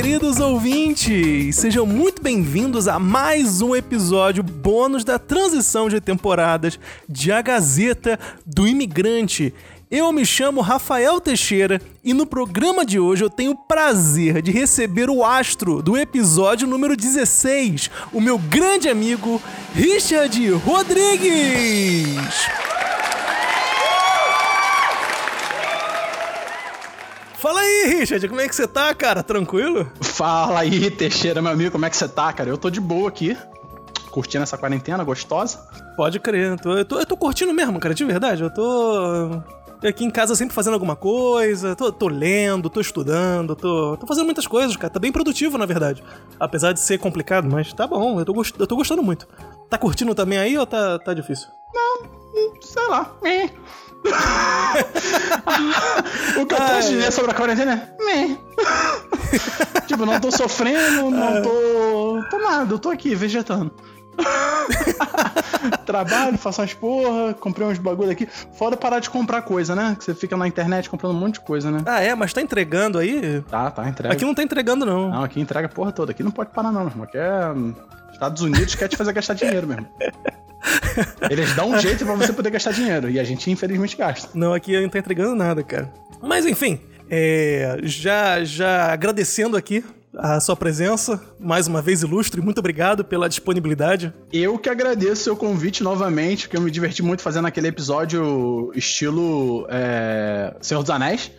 queridos ouvintes! Sejam muito bem-vindos a mais um episódio bônus da transição de temporadas de A Gazeta do Imigrante. Eu me chamo Rafael Teixeira e no programa de hoje eu tenho o prazer de receber o astro do episódio número 16, o meu grande amigo Richard Rodrigues. Fala aí, Richard, como é que você tá, cara? Tranquilo? Fala aí, Teixeira, meu amigo, como é que você tá, cara? Eu tô de boa aqui, curtindo essa quarentena gostosa. Pode crer, eu tô, eu tô, eu tô curtindo mesmo, cara, de verdade. Eu tô aqui em casa sempre fazendo alguma coisa, tô, tô lendo, tô estudando, tô, tô, fazendo muitas coisas, cara. Tá bem produtivo, na verdade. Apesar de ser complicado, mas tá bom, eu tô, eu tô gostando muito. Tá curtindo também aí ou tá, tá difícil? Não, sei lá. É. o que eu posso dizer sobre a quarentena é. tipo, não tô sofrendo, não tô. tô nada, eu tô aqui vegetando. Trabalho, faço as porra, comprei uns bagulho aqui. Fora parar de comprar coisa, né? Que você fica na internet comprando um monte de coisa, né? Ah, é? Mas tá entregando aí? Tá, tá, entrega. Aqui não tá entregando, não. Não, aqui entrega a porra toda. Aqui não pode parar, não, irmão. Aqui é. Estados Unidos quer te fazer gastar dinheiro mesmo. Eles dão um jeito para você poder gastar dinheiro. E a gente, infelizmente, gasta. Não, aqui não tá entregando nada, cara. Mas enfim, é, já, já agradecendo aqui a sua presença, mais uma vez ilustre, muito obrigado pela disponibilidade. Eu que agradeço o seu convite novamente, porque eu me diverti muito fazendo aquele episódio estilo é, Senhor dos Anéis.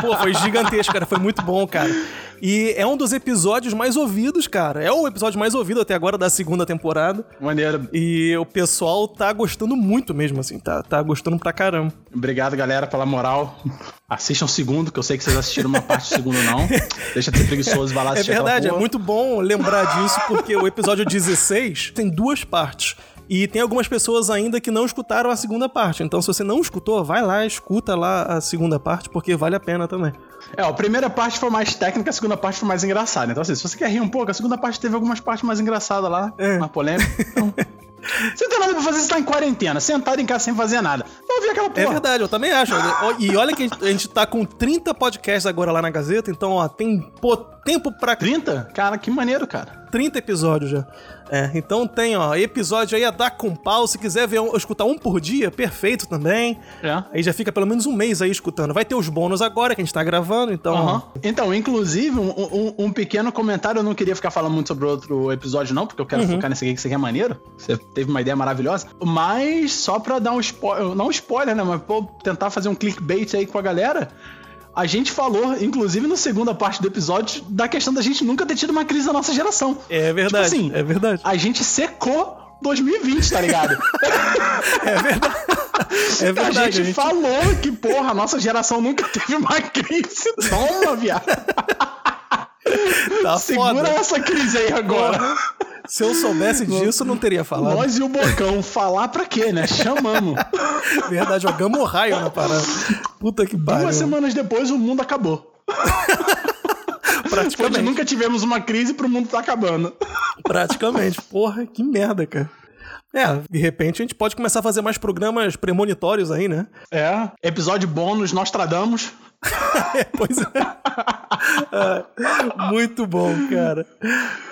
Pô, foi gigantesco, cara, foi muito bom, cara. E é um dos episódios mais ouvidos, cara. É o episódio mais ouvido até agora da segunda temporada. Maneiro. E o pessoal tá gostando muito mesmo, assim. Tá, tá gostando pra caramba. Obrigado, galera, pela moral. Assistam o segundo, que eu sei que vocês assistiram uma parte do segundo, não. Deixa de ser preguiçoso e vai lá assistir. É verdade, é muito bom lembrar disso, porque o episódio 16 tem duas partes. E tem algumas pessoas ainda que não escutaram a segunda parte. Então, se você não escutou, vai lá, escuta lá a segunda parte, porque vale a pena também. É, a primeira parte foi mais técnica, a segunda parte foi mais engraçada. Então, assim, se você quer rir um pouco, a segunda parte teve algumas partes mais engraçadas lá, é. mais polêmicas. Então... Você não tem nada pra fazer, você tá em quarentena, sentado em casa sem fazer nada. Vou ouvir aquela porra. É verdade, eu também acho. E olha que a gente tá com 30 podcasts agora lá na Gazeta, então, ó, tem pô, tempo pra. 30? Cara, que maneiro, cara. 30 episódios já. É, então tem, ó, episódio aí a dar com pau. Se quiser ver, escutar um por dia, perfeito também. É. Aí já fica pelo menos um mês aí escutando. Vai ter os bônus agora que a gente tá gravando, então. Uhum. Então, inclusive, um, um, um, pequeno comentário. Eu não queria ficar falando muito sobre outro episódio, não, porque eu quero uhum. focar nesse aqui, que isso aqui é maneiro. Você teve uma ideia maravilhosa. Mas só pra dar um spoiler, não um spoiler, né? Mas pô, tentar fazer um clickbait aí com a galera. A gente falou, inclusive na segunda parte do episódio, da questão da gente nunca ter tido uma crise da nossa geração. É verdade. Tipo assim, é verdade. A gente secou 2020, tá ligado? é verdade. É verdade. A gente, gente, falou que, porra, a nossa geração nunca teve uma crise. Toma, viado. Tá Segura foda. essa crise aí agora. Porra. Se eu soubesse disso, não teria falado. Nós e o Bocão, falar pra quê, né? Chamamos. Verdade, jogamos o raio na parada. Puta que pariu. Duas semanas depois, o mundo acabou. Praticamente. nunca tivemos uma crise pro mundo tá acabando. Praticamente. Porra, que merda, cara. É, de repente a gente pode começar a fazer mais programas premonitórios aí, né? É, episódio bônus, nós tradamos. pois é. Muito bom, cara.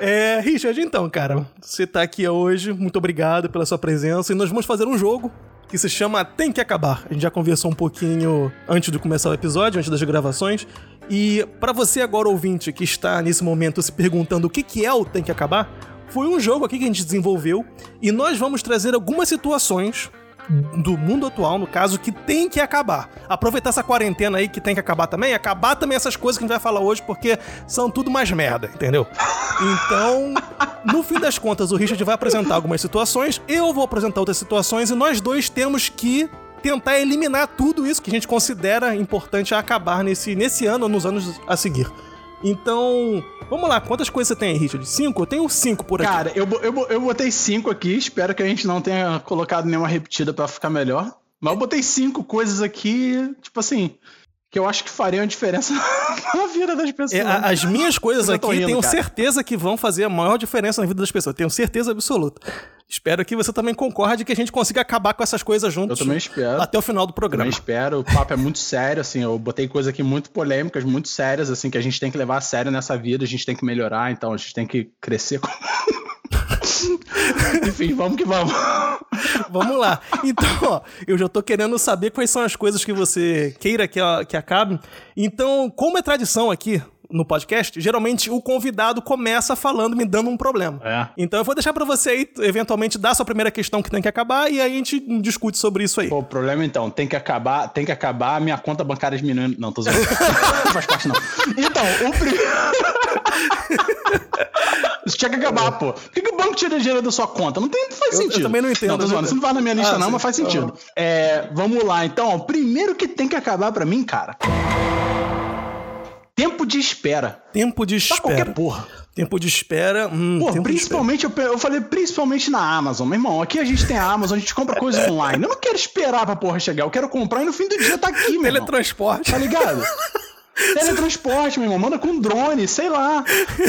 É, Richard, então, cara, você tá aqui hoje, muito obrigado pela sua presença e nós vamos fazer um jogo que se chama Tem que Acabar. A gente já conversou um pouquinho antes de começar o episódio, antes das gravações. E para você agora ouvinte que está nesse momento se perguntando o que que é o Tem que Acabar, foi um jogo aqui que a gente desenvolveu e nós vamos trazer algumas situações do mundo atual, no caso, que tem que acabar. Aproveitar essa quarentena aí que tem que acabar também, acabar também essas coisas que a gente vai falar hoje, porque são tudo mais merda, entendeu? Então, no fim das contas, o Richard vai apresentar algumas situações, eu vou apresentar outras situações e nós dois temos que tentar eliminar tudo isso que a gente considera importante acabar nesse, nesse ano ou nos anos a seguir. Então, vamos lá, quantas coisas você tem aí, Richard? Cinco? Eu tenho cinco por aqui. Cara, eu, eu, eu botei cinco aqui, espero que a gente não tenha colocado nenhuma repetida para ficar melhor. Mas eu botei cinco coisas aqui, tipo assim, que eu acho que fariam diferença na vida das pessoas. É, as minhas coisas aqui, rindo, tenho cara. certeza que vão fazer a maior diferença na vida das pessoas. Tenho certeza absoluta. Espero que você também concorde que a gente consiga acabar com essas coisas juntos. Eu também espero. Até o final do programa. Também espero. O papo é muito sério, assim. Eu botei coisas aqui muito polêmicas, muito sérias, assim, que a gente tem que levar a sério nessa vida, a gente tem que melhorar, então a gente tem que crescer. Enfim, vamos que vamos. Vamos lá. Então, ó, eu já tô querendo saber quais são as coisas que você queira que, que acabe. Então, como é tradição aqui no podcast, geralmente o convidado começa falando, me dando um problema. É. Então eu vou deixar para você aí, eventualmente, dar sua primeira questão que tem que acabar e aí a gente discute sobre isso aí. Pô, o problema então, tem que acabar, tem que acabar a minha conta bancária diminuindo. Não, tô zoando. não faz parte, não. Então, o primeiro. Isso tinha que acabar, pô. Por que, que o banco tira dinheiro da sua conta? Não, tem, não faz Eu- eu sentido. também não entendo, Não, tô zoando. Isso não vai na minha lista, Ah, não, sim. mas faz sentido. É, vamos lá, então. O primeiro que tem que acabar pra mim, cara. Tempo de espera. Tempo de Pra qualquer espera. porra. Tempo de espera. Hum, Pô, principalmente, eu, pe- eu falei principalmente na Amazon. Meu irmão, aqui a gente tem a Amazon, a gente compra coisa online. Eu não quero esperar pra porra chegar, eu quero comprar e no fim do dia tá aqui, meu espera. irmão. Teletransporte. Tá ligado? Teletransporte, meu irmão, manda com drone, sei lá.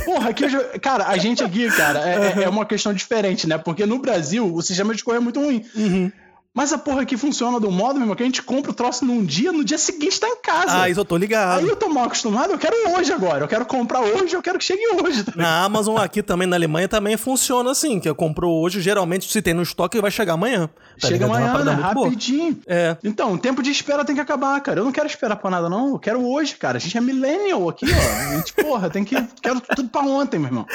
Porra, aqui eu já... Cara, a gente aqui, cara, é, é- é uma questão diferente, né? Porque no Brasil o sistema de correio é muito ruim. Uhum. Mas a porra aqui funciona do modo, meu irmão, que a gente compra o troço num dia, no dia seguinte tá em casa. Ah, isso eu tô ligado. Aí eu tô mal acostumado, eu quero hoje agora. Eu quero comprar hoje, eu quero que chegue hoje. Tá? Na Amazon aqui também, na Alemanha, também funciona assim, que eu comprou hoje, geralmente se tem no estoque, vai chegar amanhã. Tá Chega? É amanhã, né? Rapidinho. É. Então, o tempo de espera tem que acabar, cara. Eu não quero esperar por nada, não. Eu quero hoje, cara. A gente é millennial aqui, ó. A gente, porra, tem que. Quero tudo pra ontem, meu irmão.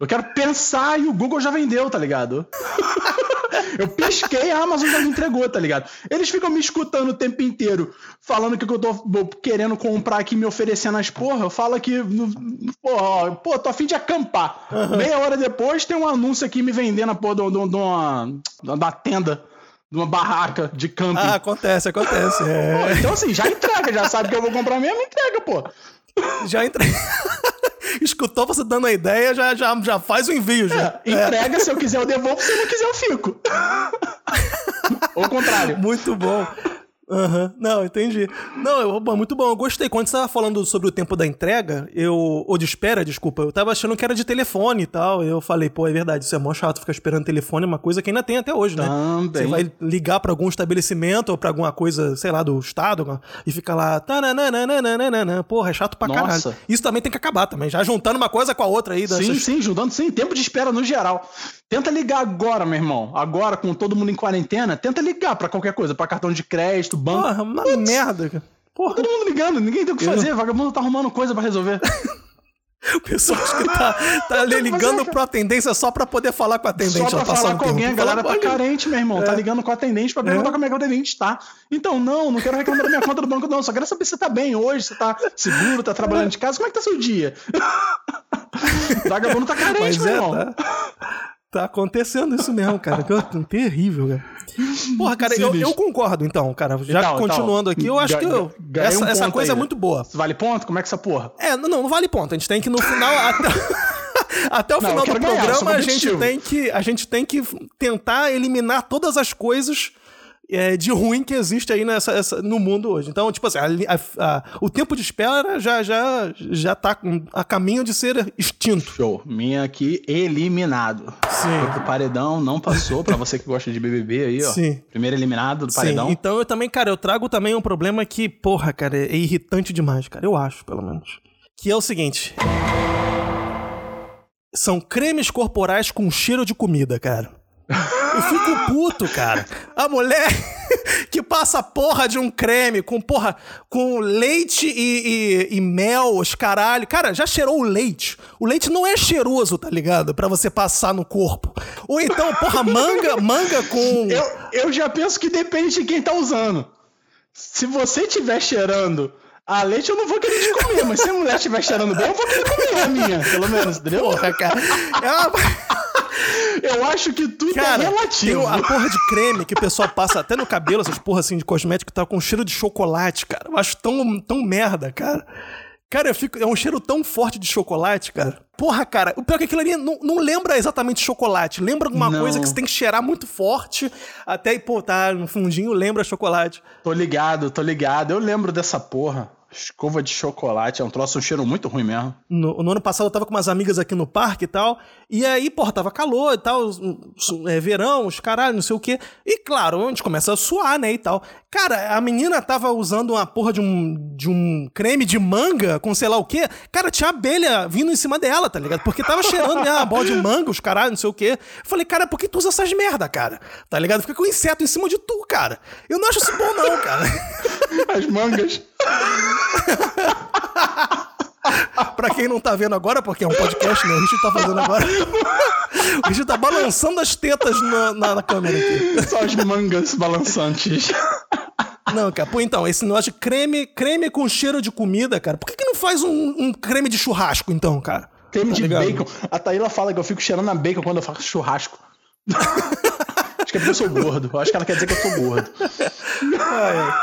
Eu quero pensar e o Google já vendeu, tá ligado? Eu pisquei, a Amazon já me entregou, tá ligado? Eles ficam me escutando o tempo inteiro, falando que eu tô querendo comprar aqui, me oferecendo as porra. Eu falo aqui, no- pô, pô, tô afim de acampar. Meia hora depois tem um anúncio aqui me vendendo a porra de, de- de uma, uma tenda, de uma barraca de camping. Ah, acontece, acontece. Pô, É. então assim, já entrega, já sabe que eu vou comprar mesmo, entrega, pô. Já entrei. Escutou você dando a ideia, já, já, já faz o envio. Já. É, entrega, se eu quiser eu devolvo, se eu não quiser eu fico. Ou o contrário. Muito bom. Aham, Não, entendi. Não, eu, muito bom. Eu gostei. Quando você tava falando sobre o tempo da entrega, eu. Ou de espera, desculpa, eu tava achando que era de telefone e tal. Eu falei, pô, é verdade, isso é mó chato ficar esperando telefone, é uma coisa que ainda tem até hoje, né? Também. Você vai ligar pra algum estabelecimento ou pra alguma coisa, sei lá, do estado, e fica lá. tananana, Porra, é chato pra Nossa. caralho. Isso também tem que acabar também. Já juntando uma coisa com a outra aí. Sim, dessas- sim, juntando sim, tempo de espera no geral. Tenta ligar agora, meu irmão. Agora, com todo mundo em quarentena, tenta ligar pra qualquer coisa, pra cartão de crédito, banco. Porra, uma merda, cara. Porra, Todo mundo ligando, ninguém tem o que fazer, vagabundo tá arrumando coisa pra resolver. o pessoal acho que tá, tá ali ligando fazer, pro atendência só pra poder falar com o atendente. Só pra falar com alguém, a galera tá Fala, "Olha, carente, meu irmão. Tá ligando com o atendente pra perguntar como é que o atendente tá. Então, não, não quero reclamar da minha conta do banco, não. Só quero saber se você tá bem hoje, se tá seguro, tá trabalhando de casa. Como é que tá seu dia? o vagabundo tá carente, Mas meu é, irmão. tá, tá acontecendo isso mesmo, cara. Que eu- terrível, cara. Porra, cara, eu, Sinistro. eu concordo, então, cara. Já Então, continuando então, aqui, eu acho ga- que eu- ga- essa, um essa coisa aí. é muito boa. Vale ponto? Como é que essa porra? É, não, não vale ponto. A gente tem que no final. Até, até o Não, eu final do ganhar, eu programa, a gente, tem que, a gente tem que tentar eliminar todas as coisas. É, de ruim que existe aí nessa, essa- no mundo hoje. Então, tipo assim, a a- a- o tempo de espera já, já, já tá a caminho de ser extinto. Show. Minha aqui, eliminado. Sim. Foi pro paredão, não passou. Pra você que gosta de BBB aí, ó. Sim. Primeiro eliminado do Sim, paredão. então eu também, cara, eu trago também um problema que, porra, cara, é irritante demais, cara. Eu acho, pelo menos. Que é o seguinte. São cremes corporais com cheiro de comida, cara. Eu fico puto, cara. A mulher que passa porra de um creme com porra, com leite e, e- e mel, os caralho. Cara, já cheirou o leite? O leite não é cheiroso, tá ligado? Pra você passar no corpo. Ou então, porra, manga, manga com. Eu, eu já penso que depende de quem tá usando. Se você estiver cheirando a leite, eu não vou querer te comer. Mas se a mulher estiver cheirando bem, eu vou querer comer a minha, pelo menos, entendeu? Porra, cara. É uma... Eu acho que tudo Cara, é tem relativo. a porra de creme que o pessoal passa até no cabelo, essas porra assim de cosmético que tá com cheiro de chocolate, cara. Eu acho tão, tão merda, cara. Cara, eu fico, é um cheiro tão forte de chocolate, cara. Porra, cara, o pior é que aquilo ali não, não lembra exatamente chocolate. Lembra alguma Não. coisa que você tem que cheirar muito forte, até, pô, tá no fundinho, lembra chocolate. Tô ligado, tô ligado. Eu lembro dessa porra. Escova de chocolate é um troço, um cheiro muito ruim mesmo. No, no, ano passado eu tava com umas amigas aqui no parque e tal. E aí, porra, tava calor e tal. É, verão, os caralho, não sei o quê. E claro, a gente começa a suar, né? E tal. Cara, a menina tava usando uma porra de um, de um creme de manga com sei lá o quê. Cara, tinha abelha vindo em cima dela, tá ligado? Porque tava cheirando, né? A bola de manga, os caralho, não sei o quê. Eu falei, cara, por que tu usa essas merda, cara? Tá ligado? Fica com inseto em cima de tu, cara. Eu não acho isso bom, não, cara. As mangas. pra quem não tá vendo agora, porque é um podcast, né? O Richard tá fazendo agora. O Richard tá balançando as tetas na, na, na câmera aqui. Só as mangas balançantes. Não, cara, pô, então, esse negócio de creme, creme com cheiro de comida, cara, por que, que não faz um, um creme de churrasco, então, cara? Creme tá de ligado? bacon. A Taíla fala que eu fico cheirando a bacon quando eu faço churrasco. acho que é porque eu sou gordo. Acho que ela quer dizer que eu sou gordo. Ai.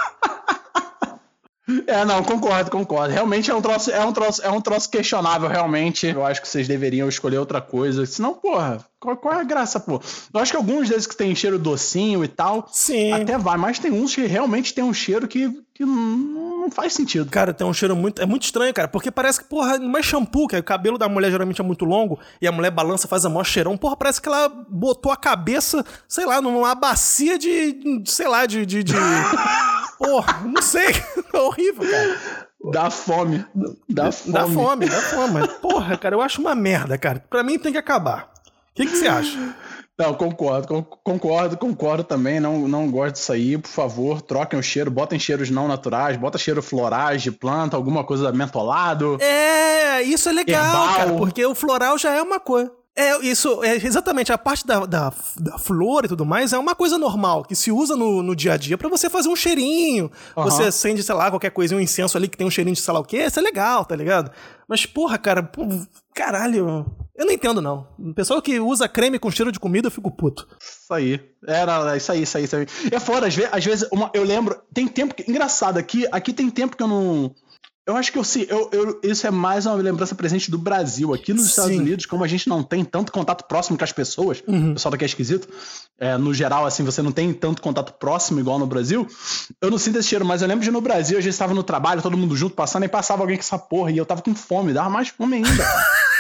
É, não, concordo, concordo. Realmente é um troço, é um troço, é um troço questionável, realmente. Eu acho que vocês deveriam escolher outra coisa. Senão, porra, qual, qual é a graça, pô? Eu acho que alguns desses que tem cheiro docinho e tal, Sim. até vai, mas tem uns que realmente tem um cheiro que, que não faz sentido. Cara, tem um cheiro muito. É muito estranho, cara. Porque parece que, porra, é shampoo, que o cabelo da mulher geralmente é muito longo e a mulher balança, faz a maior cheirão. Porra, parece que ela botou a cabeça, sei lá, numa bacia de. sei lá, de. de, de... porra, não sei. É horrível, cara. Dá fome. Dá fome. Dá fome, dá fome. Porra, cara, eu acho uma merda, cara. Pra mim tem que acabar. O que, que você acha? Não, concordo, concordo, concordo também. Não, não gosto disso aí. Por favor, troquem o cheiro, botem cheiros não naturais, bota cheiro florais de planta, alguma coisa mentolado. É, isso é legal, herbal. cara, porque o floral já é uma coisa. É, isso, é exatamente, a parte da, da, da, flor e tudo mais é uma coisa normal, que se usa no, no dia a dia para você fazer um cheirinho. Uhum. Você acende, sei lá, qualquer coisinha, um incenso ali que tem um cheirinho de sei lá o quê, isso é legal, tá ligado? Mas, porra, cara, pô, caralho, eu não entendo, não. O pessoal que usa creme com cheiro de comida, eu fico puto. Isso aí. Era, isso aí, isso aí, isso aí. É fora, às vezes, às vezes uma, eu lembro, tem tempo que. Engraçado, aqui, aqui tem tempo que eu não eu acho que eu, sim, eu, eu, isso é mais uma lembrança presente do Brasil. Aqui nos Sim. Estados Unidos, como a gente não tem tanto contato próximo com as pessoas, uhum. o pessoal daqui é esquisito, é, no geral, assim, você não tem tanto contato próximo igual no Brasil, eu não sinto esse cheiro, mas eu lembro de no Brasil, a gente estava no trabalho, todo mundo junto, passando, e passava alguém com essa porra, e eu tava com fome, dava mais fome ainda.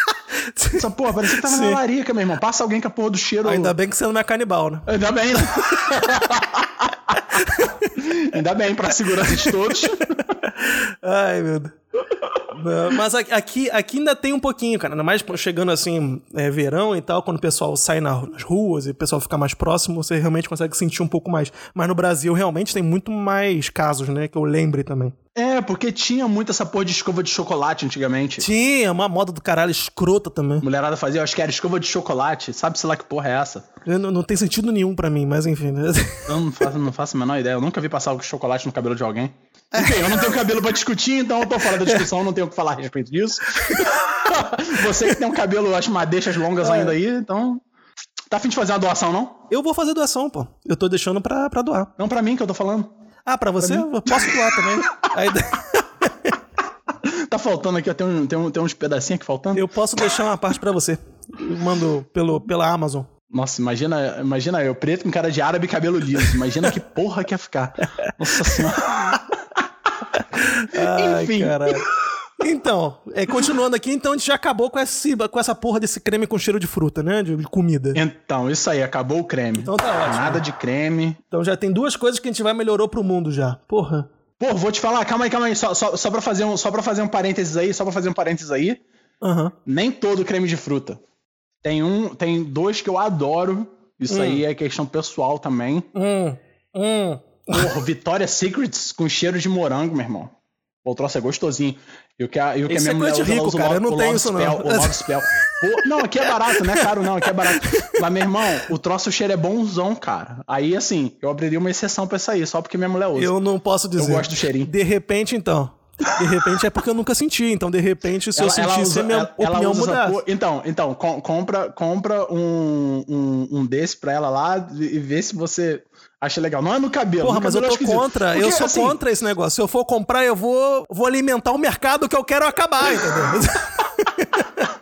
Essa porra, parecia que tava Sim. na larica, meu irmão. Passa alguém com a porra do cheiro. Ainda bem que você não é canibal, né? Ainda bem, né? Ainda bem, pra segurança de todos. Ai, meu Deus. Mas aqui, aqui ainda tem um pouquinho, cara. Ainda mais chegando assim, é, verão e tal, quando o pessoal sai nas ruas e o pessoal fica mais próximo, você realmente consegue sentir um pouco mais. Mas no Brasil, realmente, tem muito mais casos, né? Que eu lembre também. É, porque tinha muito essa porra de escova de chocolate antigamente. Tinha, uma moda do caralho escrota também. Mulherada fazia, acho que era escova de chocolate. Sabe-se lá que porra é essa? Não, não, tem sentido nenhum para mim, mas enfim. Né? Eu não faço, não faço a menor ideia. Eu nunca vi passar o chocolate no cabelo de alguém. Enfim, eu não tenho cabelo pra discutir, então eu tô fora da discussão, não tenho o que falar a respeito disso. Você que tem um cabelo, acho, madeixas longas é. ainda aí, então. Tá afim de fazer uma doação, não? Eu vou fazer doação, pô. Eu tô deixando pra, pra doar. Não pra mim que eu tô falando. Ah, pra você? Pra eu posso doar também. Aí... tá faltando aqui, tem, um, tem, um, tem uns pedacinhos aqui faltando. Eu posso deixar uma parte pra você. Eu mando pelo, pela Amazon. Nossa, imagina, imagina eu, preto com cara de árabe e cabelo liso. Imagina que porra que ia ficar. Nossa senhora. Ai, Enfim. Caralho. Então, é, continuando aqui, então a gente já acabou com, esse, com essa porra desse creme com cheiro de fruta, né? De, de comida. Então, isso aí, acabou o creme. Então tá ótimo. Nada de creme. Então já tem duas coisas que a gente vai melhorou pro mundo já. Porra. Pô, vou te falar, calma aí, calma aí. Só, só, só, pra, fazer um, só pra fazer um parênteses aí, só pra fazer um parênteses aí. Uhum. Nem todo creme de fruta. Tem um, tem dois que eu adoro. Isso hum. aí é questão pessoal também. Hum. Hum. Porra, Vitória Secrets com cheiro de morango, meu irmão. O troço é gostosinho. E o que a, e o que a minha é mulher usa, rico, usa cara, o, eu não tenho isso não. O Love Spell. Pô, não, aqui é barato, né, caro? Não, aqui é barato. Mas, meu irmão, o troço o cheiro é bonzão, cara. Aí, assim, eu abriria uma exceção pra isso aí, só porque minha mulher usa. Eu não posso dizer. Eu gosto do cheirinho. De repente, então. De repente é porque eu nunca senti. Então, de repente, se ela, eu sentisse, a minha ela, opinião mudasse. Então, então com, compra, compra um, um, um desse pra ela lá e vê se você acha legal. Não é no cabelo. Porra, no mas cabelo eu tô contra. Porque, eu sou assim, contra esse negócio. Se eu for comprar, eu vou, vou alimentar o mercado que eu quero acabar, entendeu?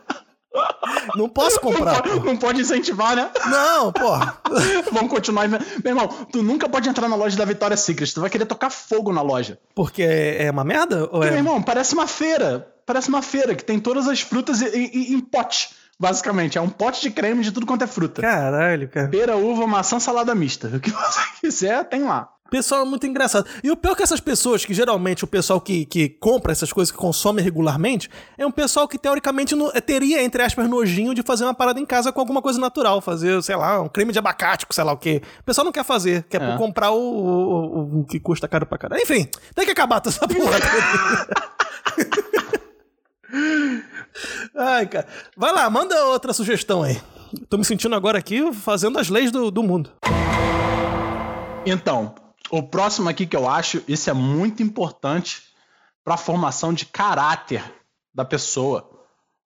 Não posso comprar. Não, não pode incentivar, né? Não, porra. Vamos continuar. Meu irmão, tu nunca pode entrar na loja da Vitória Secret. Tu vai querer tocar fogo na loja. Porque é uma merda? Ou Porque, é... meu irmão, parece uma feira. Parece uma feira que tem todas as frutas em, em, em pote. Basicamente, é um pote de creme de tudo quanto é fruta. Caralho, cara. Pera, uva, maçã, salada mista. O que você quiser, tem lá. Pessoal é muito engraçado. E o pior é que essas pessoas, que geralmente o pessoal que, que compra essas coisas, que consome regularmente, é um pessoal que teoricamente no, teria, entre aspas, nojinho de fazer uma parada em casa com alguma coisa natural. Fazer, sei lá, um creme de abacate, sei lá o quê. O pessoal não quer fazer, quer É. comprar o, o, o- o que custa caro pra caralho. Enfim, tem que acabar toda essa porra. Ai, cara. Vai lá, manda outra sugestão aí. Tô me sentindo agora aqui fazendo as leis do, do mundo. Então, o próximo aqui que eu acho, isso é muito importante para a formação de caráter da pessoa.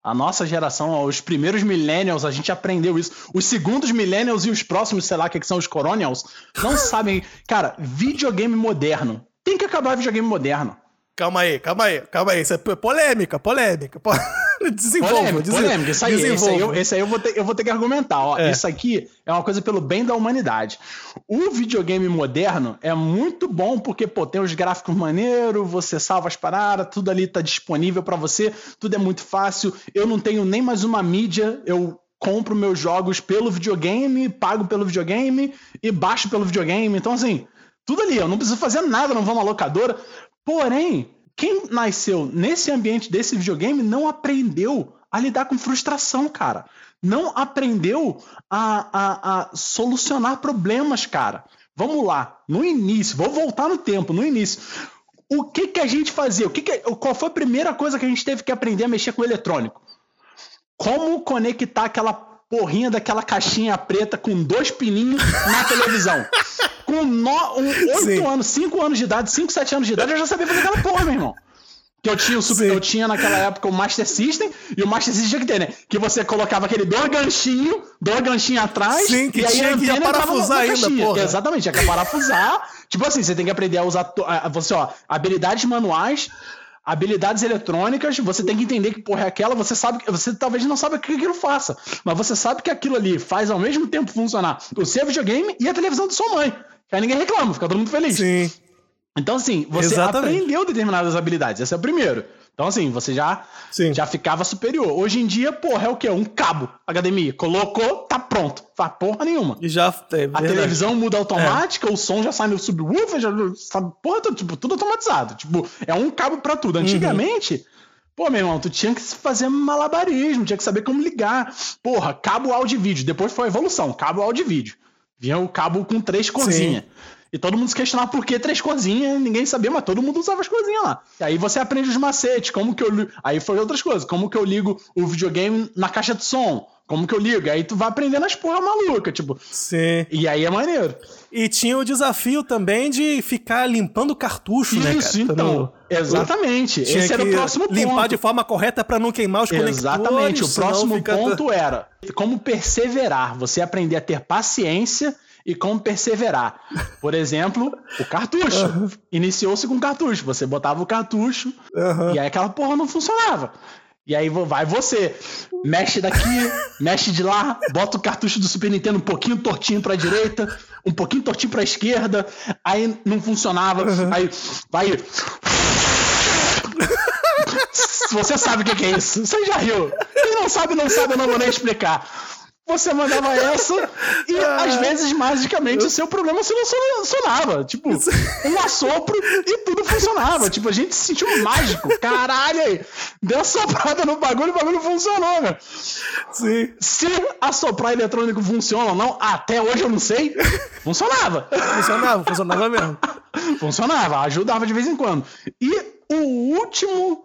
A nossa geração, os primeiros millennials, a gente aprendeu isso. Os segundos millennials e os próximos, sei lá, que são os coronials, não sabem. Cara, videogame moderno. Tem que acabar videogame moderno. Calma aí, calma aí, calma aí. Isso é p- polêmica, polêmica. Desenvolva, Polêmica. Isso aí, esse aí, eu, desenvolva. esse aí eu, vou ter, eu vou ter que argumentar. Ó, É. Isso aqui é uma coisa pelo bem da humanidade. O videogame moderno é muito bom porque, pô, tem os gráficos maneiros, você salva as paradas, tudo ali tá disponível pra você, tudo é muito fácil. Eu não tenho nem mais uma mídia, eu compro meus jogos pelo videogame, pago pelo videogame e baixo pelo videogame. Então, assim, tudo ali, eu não preciso fazer nada, não vou na locadora. Porém, quem nasceu nesse ambiente desse videogame não aprendeu a lidar com frustração, cara. Não aprendeu a, a, a solucionar problemas, cara. Vamos lá, no início, vou voltar no tempo, no início. O que que a gente fazia? O que que, qual foi a primeira coisa que a gente teve que aprender a mexer com o eletrônico? Como conectar aquela porrinha daquela caixinha preta com dois pininhos na televisão? Com no, um, Sim. 8 anos, 5 anos de idade, 5, 7 anos de idade, eu já sabia fazer aquela porra, meu irmão. Que eu tinha, o Super- Sim. eu tinha naquela época o Master System, e o Master System tinha que ter, né? Que você colocava aquele dois ganchinhos, dois ganchinhos atrás, Sim, que e aí tinha que entrava parafusar ainda, porra. Exatamente, tinha que parafusar. tipo assim, você tem que aprender a usar. a- Você, ó, habilidades manuais, habilidades eletrônicas, você tem que entender que, porra, é aquela, você sabe, que- você talvez não saiba o que aquilo faça, mas você sabe que aquilo ali faz ao mesmo tempo funcionar o seu videogame e a televisão da sua mãe. Aí ninguém reclama, fica todo mundo feliz. Sim. Então, assim, você Exatamente. aprendeu determinadas habilidades. Esse é o primeiro. Então, assim, você já, Sim. já ficava superior. Hoje em dia, porra, é o quê? Um cabo HDMI. Colocou, tá pronto. Faz porra nenhuma. E já. É A verdade. televisão muda automática, o som já sai no subwoofer, já sabe, porra, tudo, tipo, tudo automatizado. Tipo, é um cabo pra tudo. Antigamente, pô, meu irmão, tu tinha que fazer malabarismo, tinha que saber como ligar. Porra, cabo áudio e vídeo. Depois foi a evolução, cabo áudio e vídeo. Vinha o cabo com três corzinhas. E todo mundo se questionava por que três corzinhas, ninguém sabia, mas todo mundo usava as corzinhas lá. E aí você aprende os macetes, como que eu ligo. Aí foi outras coisas, como que eu ligo o videogame na caixa de som. Como que eu ligo? Aí tu vai aprendendo as porra maluca, tipo. Sim. E aí é maneiro. E tinha o desafio também de ficar limpando cartucho, né, Isso, então. Exatamente. Tinha Esse era o próximo ponto. limpar de forma correta pra não queimar os conectores. Exatamente. O próximo fica- ponto era como perseverar. Você aprender a ter paciência e como perseverar. Por exemplo, o cartucho. Iniciou-se com cartucho. Você botava o cartucho Aham. e aí aquela porra não funcionava. E aí vai você, mexe daqui, mexe de lá, bota o cartucho do Super Nintendo um pouquinho tortinho pra direita, um pouquinho tortinho pra esquerda, aí não funcionava, aí vai. Você sabe o que é isso? Você já riu. Quem não sabe, não sabe, eu não vou nem explicar. Você mandava essa e às vezes, magicamente, o seu problema se solucionava. Tipo, um assopro e tudo funcionava. Tipo, a gente se sentiu mágico. Caralho aí. Deu soprada no bagulho e o bagulho funcionou, meu. Sim. Se assoprar eletrônico funciona ou não, até hoje eu não sei. Funcionava. Funcionava, funcionava mesmo. Funcionava, ajudava de vez em quando. E o último,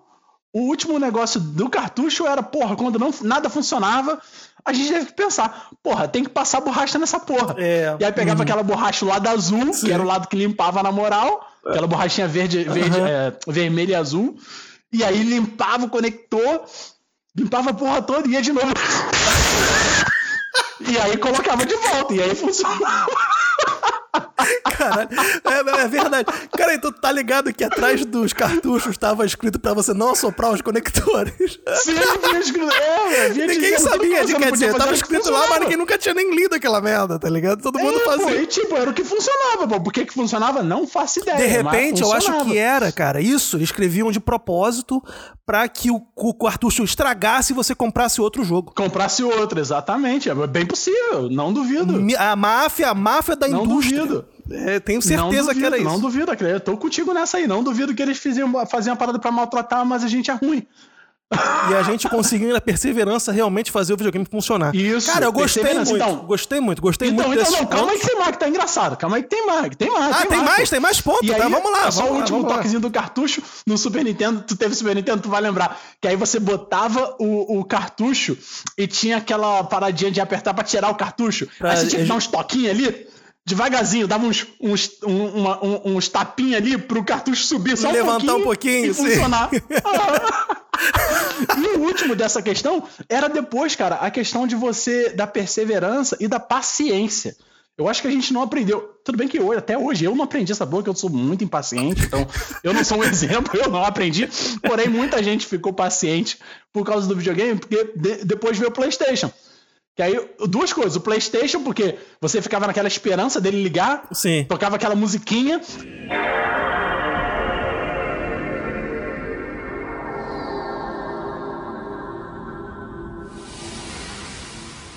o último negócio do cartucho era, porra, quando não, nada funcionava, a gente teve que pensar, porra, tem que passar borracha nessa porra. É. E aí pegava aquela borracha do lado azul, Sim. que era o lado que limpava na moral, aquela borrachinha verde, verde Aham. é, vermelha e azul, e aí limpava o conector, limpava a porra toda e ia de novo. e aí colocava de volta, e aí funcionava. Caralho, é, é, verdade. Cara, então tá ligado que atrás dos cartuchos tava escrito pra você não assoprar os conectores. Sim, vinha escrito. É, vinha Ninguém sabia, que quer dizer, tava escrito lá, mas ninguém nunca tinha nem lido aquela merda, tá ligado? Todo mundo É, pô, fazia. e tipo, era o que funcionava, pô. Por que que funcionava? Não faço ideia. De repente, eu acho que era, cara, isso, eles escreviam de propósito pra que o, o cartucho estragasse e você comprasse outro jogo. Comprasse outro, exatamente. É bem possível, não duvido. A máfia, a máfia da Não indústria. duvido. É, tenho não certeza duvido, que era Não isso. duvido, acredito. eu tô contigo nessa aí. Não duvido que eles faziam, faziam uma parada pra maltratar, mas a gente é ruim. E a gente conseguiu, na perseverança, realmente fazer o videogame funcionar. Isso, Cara, eu gostei muito. então. gostei muito, gostei Então, muito então não, calma aí pontos. que tem mais, que tá engraçado. Calma aí que tem mais, que tem mais. Ah, tem mais, pô. tem mais pontos, E tá? aí, Vamos lá, é só vamos o lá, último vamos lá. toquezinho do cartucho no Super Nintendo. Tu teve Super Nintendo, tu vai lembrar. Que aí você botava o, o cartucho e tinha aquela paradinha de apertar pra tirar o cartucho. Pra- aí você tinha que dar uns toquinhos ali. Devagarzinho, dava uns, uns, um, uma- um- uns tapinhos ali pro cartucho subir só um Levantar pouquinho um pouquinho, e sim. funcionar. e o último dessa questão era depois, cara, a questão de você, da perseverança e da paciência. Eu acho que a gente não aprendeu. Tudo bem que hoje, até hoje, eu não aprendi essa boa, que eu sou muito impaciente, então eu não sou um exemplo, eu não aprendi. Porém, muita gente ficou paciente por causa do videogame, porque de- depois veio o PlayStation. Que aí, duas coisas. O PlayStation, porque você ficava naquela esperança dele ligar, Sim. tocava aquela musiquinha.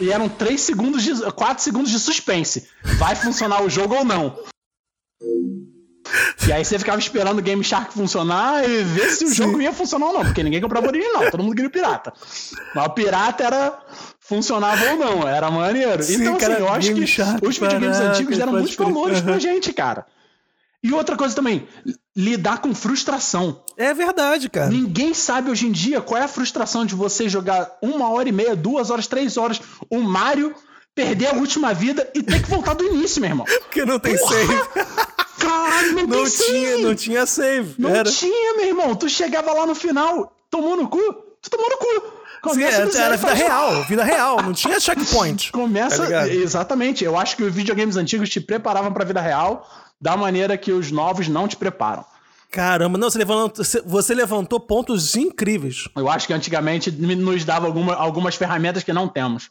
E eram 3 segundos de. 4 segundos de suspense. Vai funcionar o jogo ou não? E aí você ficava esperando o Game Shark funcionar e ver se o jogo ia funcionar ou não, porque ninguém comprava o original, todo mundo queria o pirata. Mas o pirata era funcionava ou não, era maneiro. Sim, então, cara, assim, eu acho que Shark, os videogames caraca, antigos deram muitos crer. valores pra gente, cara. E outra coisa também, lidar com frustração. É verdade, cara. Ninguém sabe hoje em dia qual é a frustração de você jogar uma hora e meia, duas horas, três horas, o Mario, perder a última vida e ter que voltar do início, meu irmão. Porque não tem save. Caralho, não, Não tem tinha, save. não tinha save. Não Era. tinha, meu irmão. Tu chegava lá no final, tomou no cu, tu tomou no cu. Sim, Começa do era, era vida real, vida real, não tinha checkpoint. Começa. Tá exatamente. Eu acho que os videogames antigos te preparavam pra vida real da maneira que os novos não te preparam. Caramba, não, você levantou, você levantou pontos incríveis. Eu acho que antigamente nos dava alguma- algumas ferramentas que não temos.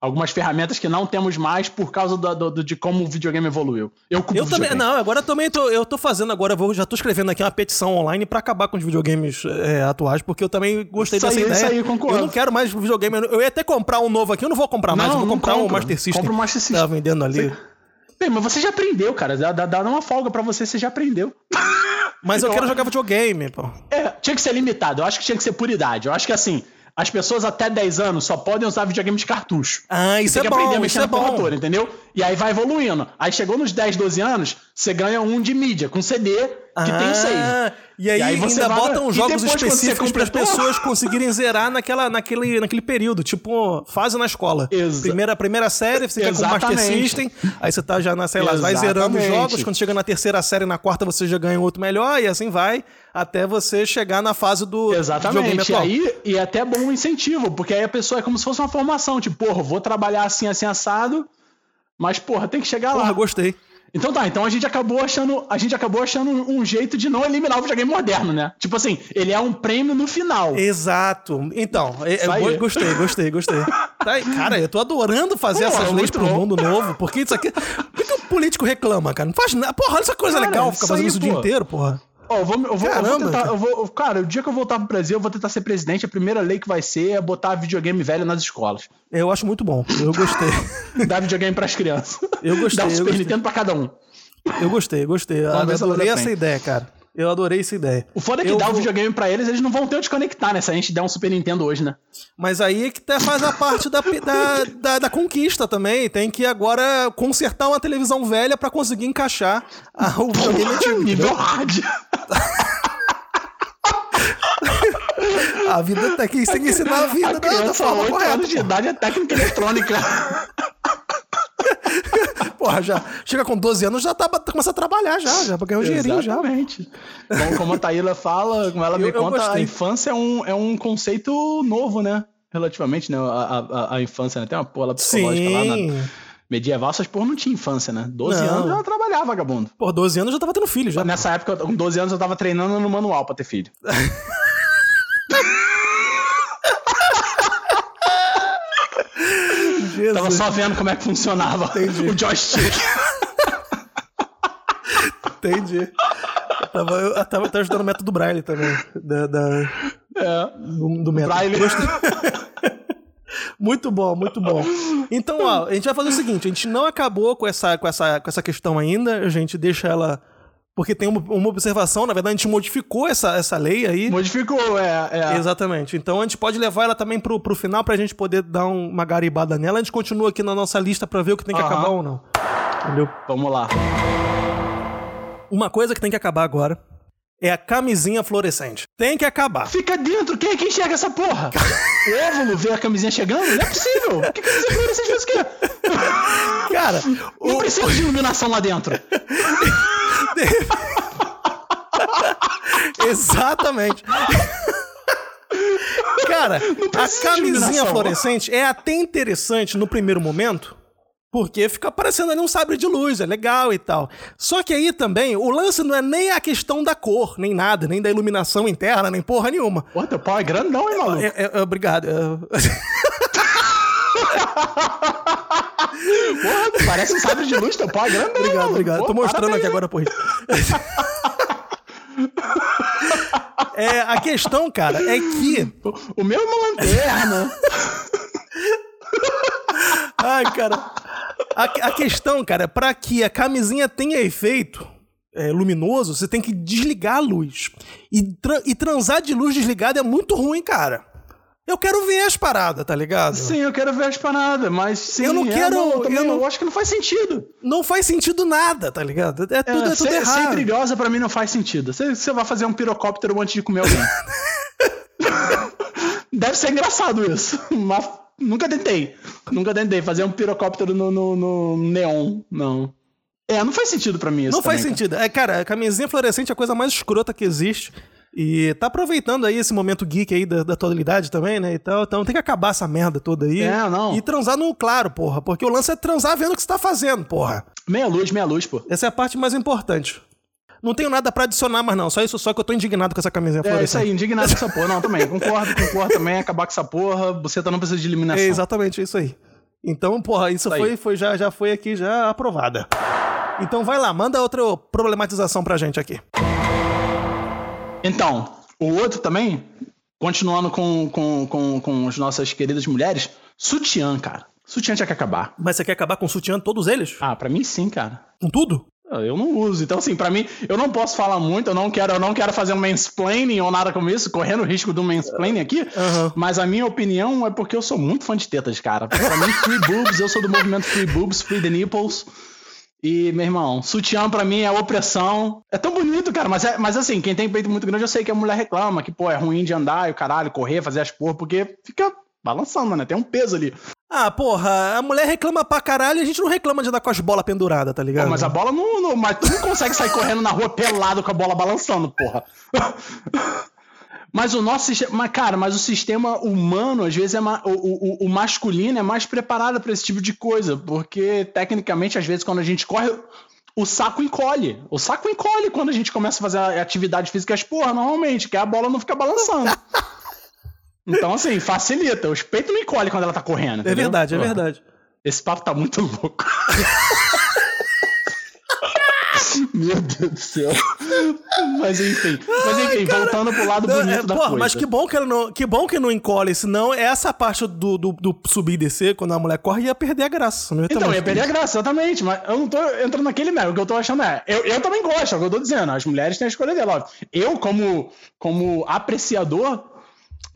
Algumas ferramentas que não temos mais por causa do- do- do- de como o videogame evoluiu. Eu, Eu também, não, agora eu também tô, eu tô fazendo agora, vou- já tô escrevendo aqui uma petição online pra acabar com os videogames é, atuais, porque eu também gostei Isso dessa aí, ideia. isso aí, concordo. Eu não quero mais videogame, eu- ia até comprar um novo aqui, eu não vou comprar mais, Não, eu vou comprar um compra. Master System. Compra o Master System. Tá vendendo ali. Bem, mas você já aprendeu, cara. Dá, dá, dá uma folga pra você, você já aprendeu. Mas eu Eu- quero jogar videogame, pô. É, tinha que ser limitado. Eu acho que tinha que ser por idade. Eu acho que assim, as pessoas até 10 anos só podem usar videogame de cartucho. Ah, isso Você é tem que aprender a mexer isso é na porra toda, entendeu? E aí vai evoluindo. Aí chegou nos 10, 12 anos, você ganha um de mídia, com CD, que tem o save. E aí, E aí você ainda botam e jogos específicos para as pessoas conseguirem zerar naquela, naquele, naquele período, tipo fase na escola. Exa- Primeira, primeira série, você fica com o Master Exatamente. System, aí você tá já na, sei lá, vai zerando os Exatamente. jogos, quando chega na terceira série, na quarta você já ganha um outro melhor, e assim vai, até você chegar na fase do Exatamente. E aí, e é até bom um incentivo, porque aí a pessoa é como se fosse uma formação, tipo, porra, vou trabalhar assim, assim, assado, mas, porra, tem que chegar Porra, lá. gostei. Então tá, então a gente acabou achando, a gente acabou achando um jeito de não eliminar o videogame moderno, né? Tipo assim, ele é um prêmio no final. Exato. Então, é- eu gostei, gostei, gostei. Tá cara, eu tô adorando fazer Pô, essas é leis pro bom. mundo novo, porque isso aqui. Por que, o político reclama, cara? Não faz nada. Porra, olha essa coisa Cara, legal, ficar fazendo isso o dia inteiro, porra. Ó, eu vou, eu vou, eu vou Caramba, tentar, cara. eu vou, cara, o dia que eu voltar pro Brasil, eu vou tentar ser presidente, a primeira lei que vai ser é botar videogame velho nas escolas. Eu acho muito bom. Eu gostei. Dar videogame pras crianças. Eu gostei, Dar um eu Super gostei. Nintendo pra cada um. Eu gostei, gostei. Eu Vamos adorei essa ideia, cara. Eu adorei essa ideia. O foda é que Eu dar o videogame pra eles, eles não vão ter onde conectar, né? Se a gente der um Super Nintendo hoje, né? Mas aí é que tá- faz a parte da, da, da, da conquista também. Tem que agora consertar uma televisão velha pra conseguir encaixar a- o videogame antigo. Nível hard. A vida tem que, tem que ensinar a vida A da, da criança, forma 8 correta. anos de idade, é técnica eletrônica. Porra, já chega com 12 anos, já tá, começa a trabalhar já, já ganhar um dinheirinho já. Exatamente. Bom, como a Taíla fala, como ela me Eu- eu conta, a infância é um, é um conceito novo, né? Relativamente, né? A, a, a infância, né? Tem uma porra psicológica lá. Na... Sim. Medieval, essas porra não tinha infância, né? 12 Não. anos eu já trabalhava, vagabundo. Pô, 12 anos eu já tava tendo filho já. Nessa época, com 12 anos, eu tava treinando no manual pra ter filho. Tava só vendo como é que funcionava Entendi. o joystick. Entendi. Eu tava, eu tava, tava ajudando o método Braille também. Da, da- É. do, do método. Braille. Muito bom, muito bom. Então, ó, a gente vai fazer o seguinte: a gente não acabou com essa, com essa, com essa questão ainda, a gente deixa ela. Porque tem uma, uma observação, na verdade, a gente modificou essa, essa lei aí. Modificou, é. é. Exatamente. Então a gente pode levar ela também pro, pro final pra gente poder dar um- uma garibada nela. A gente continua aqui na nossa lista pra ver o que tem que Aham. acabar ou não. Entendeu? Vamos lá. Uma coisa que tem que acabar agora é a camisinha fluorescente. Tem que acabar. Fica dentro, quem é que enxerga essa porra? O óvulo vê a camisinha chegando? Não é possível. Que camisinha fluorescente faz o quê? Cara, Não o, precisa de iluminação lá dentro. Exatamente. Cara, a camisinha fluorescente é até interessante no primeiro momento, porque fica parecendo ali um sabre de luz, é legal e tal. Só que aí também, o lance não é nem a questão da cor, nem nada, nem da iluminação interna, nem porra nenhuma. Porra, teu pau é grandão, hein, maluco? É, é- é- obrigado. Porra, parece um sabre de luz, teu pau é grandão. obrigado, maluco. obrigado. Pô, Tô mostrando aqui agora, porra. É, a questão, cara, é que O meu é uma lanterna. Ai, cara. A, a questão, cara, é pra que a camisinha tenha efeito é, luminoso, você tem que desligar a luz. E, tra- e transar de luz desligada é muito ruim, cara. Eu quero ver as paradas, tá ligado? Sim, eu quero ver as paradas, mas sim, Eu não é, quero- eu, também, eu eu, não- acho que não faz sentido. Não faz sentido nada, tá ligado? É tudo, é, tudo ser, ser errado. trilhosa pra mim não faz sentido. Você, você vai fazer um pirocóptero antes de comer alguém. Deve ser engraçado isso, mas nunca tentei. Nunca tentei fazer um pirocóptero no, no, no neon, não. É, não faz sentido pra mim isso Não faz também, sentido. É, cara, a camisinha fluorescente é a coisa mais escrota que existe. E tá aproveitando aí esse momento geek aí da, da atualidade também, né? E tal. Então tem que acabar essa merda toda aí. É, não. E transar no claro, porra. Porque o lance é transar vendo o que você tá fazendo, porra. Meia luz, meia luz, pô. Essa é a parte mais importante. Não tenho nada pra adicionar mais, não. Só isso, só que eu tô indignado com essa camisinha É, isso aí, indignado com essa porra. Não, também. Concordo, concordo também. Acabar com essa porra. Você tá não precisa de eliminação. É exatamente isso aí. Então, porra, isso Isso foi, foi já, já foi aqui já aprovada. Então vai lá, manda outra problematização pra gente aqui. Então, o outro também, continuando com, com, com, com as nossas queridas mulheres, sutiã, cara. Sutiã tinha que acabar. Mas você quer acabar com sutiã todos eles? Ah, pra mim sim, cara. Com tudo? Eu não uso. Então, assim, pra mim, eu não posso falar muito, eu não quero, eu não quero fazer um mansplaining ou nada como isso, correndo o risco do mansplaining aqui. Aham. Mas a minha opinião é porque eu sou muito fã de tetas, cara. Pra mim, free boobs, eu sou do movimento free boobs, free the nipples. E, meu irmão, sutiã pra mim é opressão. É tão bonito, cara, mas, é, mas assim, quem tem peito muito grande, eu sei que a mulher reclama que, pô, é ruim de andar e o caralho, correr, fazer as porra, porque fica balançando, né? Tem um peso ali. Ah, porra, a mulher reclama pra caralho e a gente não reclama de andar com as bolas penduradas, tá ligado? Pô, mas a bola não, não- Mas tu não consegue sair correndo na rua pelado com a bola balançando, porra. Mas o nosso sistema. Cara, mas o sistema humano, às vezes, é ma- o, o- o masculino é mais preparado pra esse tipo de coisa. Porque, tecnicamente, às vezes, quando a gente corre. O saco encolhe. O saco encolhe quando a gente começa a fazer atividade física, as porra, normalmente, que a bola não fica balançando. Então, assim, facilita. Os peitos não encolhem quando ela tá correndo. É entendeu? verdade, é verdade. Esse papo tá muito louco. Meu Deus do céu. Mas enfim. Mas enfim, voltando pro lado Não, bonito é, da porra, coisa. mas que bom que, ela não, que bom que não encolhe, senão essa parte do, do, do subir e descer, quando a mulher corre, ia perder a graça. Não ia Então, ia perder a graça, exatamente. Mas eu não tô entrando naquele mérito. O que eu tô achando é. Eu, eu também gosto, é o que eu tô dizendo. As mulheres têm a escolha dela. óbvio. Eu, como, como apreciador,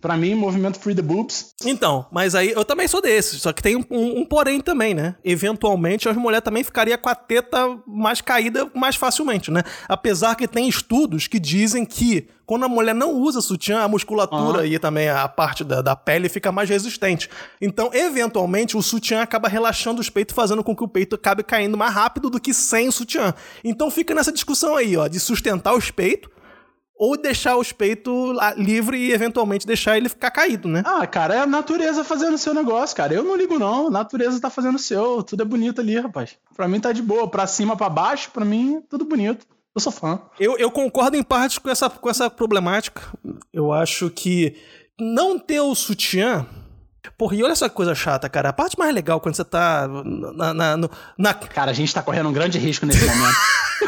pra mim, movimento Free the Boobs. Então, mas aí eu também sou desses, só que tem um, um- um porém também, né? Eventualmente as mulheres também ficariam com a teta mais caída mais facilmente, né? Apesar que tem estudos que dizem que quando a mulher não usa sutiã, a musculatura e também a parte da, da pele fica mais resistente. Então, eventualmente, o sutiã acaba relaxando os peitos, fazendo com que o peito acabe caindo mais rápido do que sem o sutiã. Então fica nessa discussão aí, ó, de sustentar os peitos ou deixar os peitos livre e eventualmente deixar ele ficar caído, né? Ah, cara, é a natureza fazendo o seu negócio, cara. Eu não ligo, não. A natureza tá fazendo o seu. Tudo é bonito ali, rapaz. Pra mim tá de boa. Pra cima, pra baixo, pra mim, tudo bonito. Eu sou fã. Eu, eu concordo em parte com essa, com essa problemática. Eu acho que não ter o sutiã. Porra, e olha que coisa chata, cara. A parte mais legal quando você tá na. na, na, na... Cara, a gente tá correndo um grande risco nesse momento.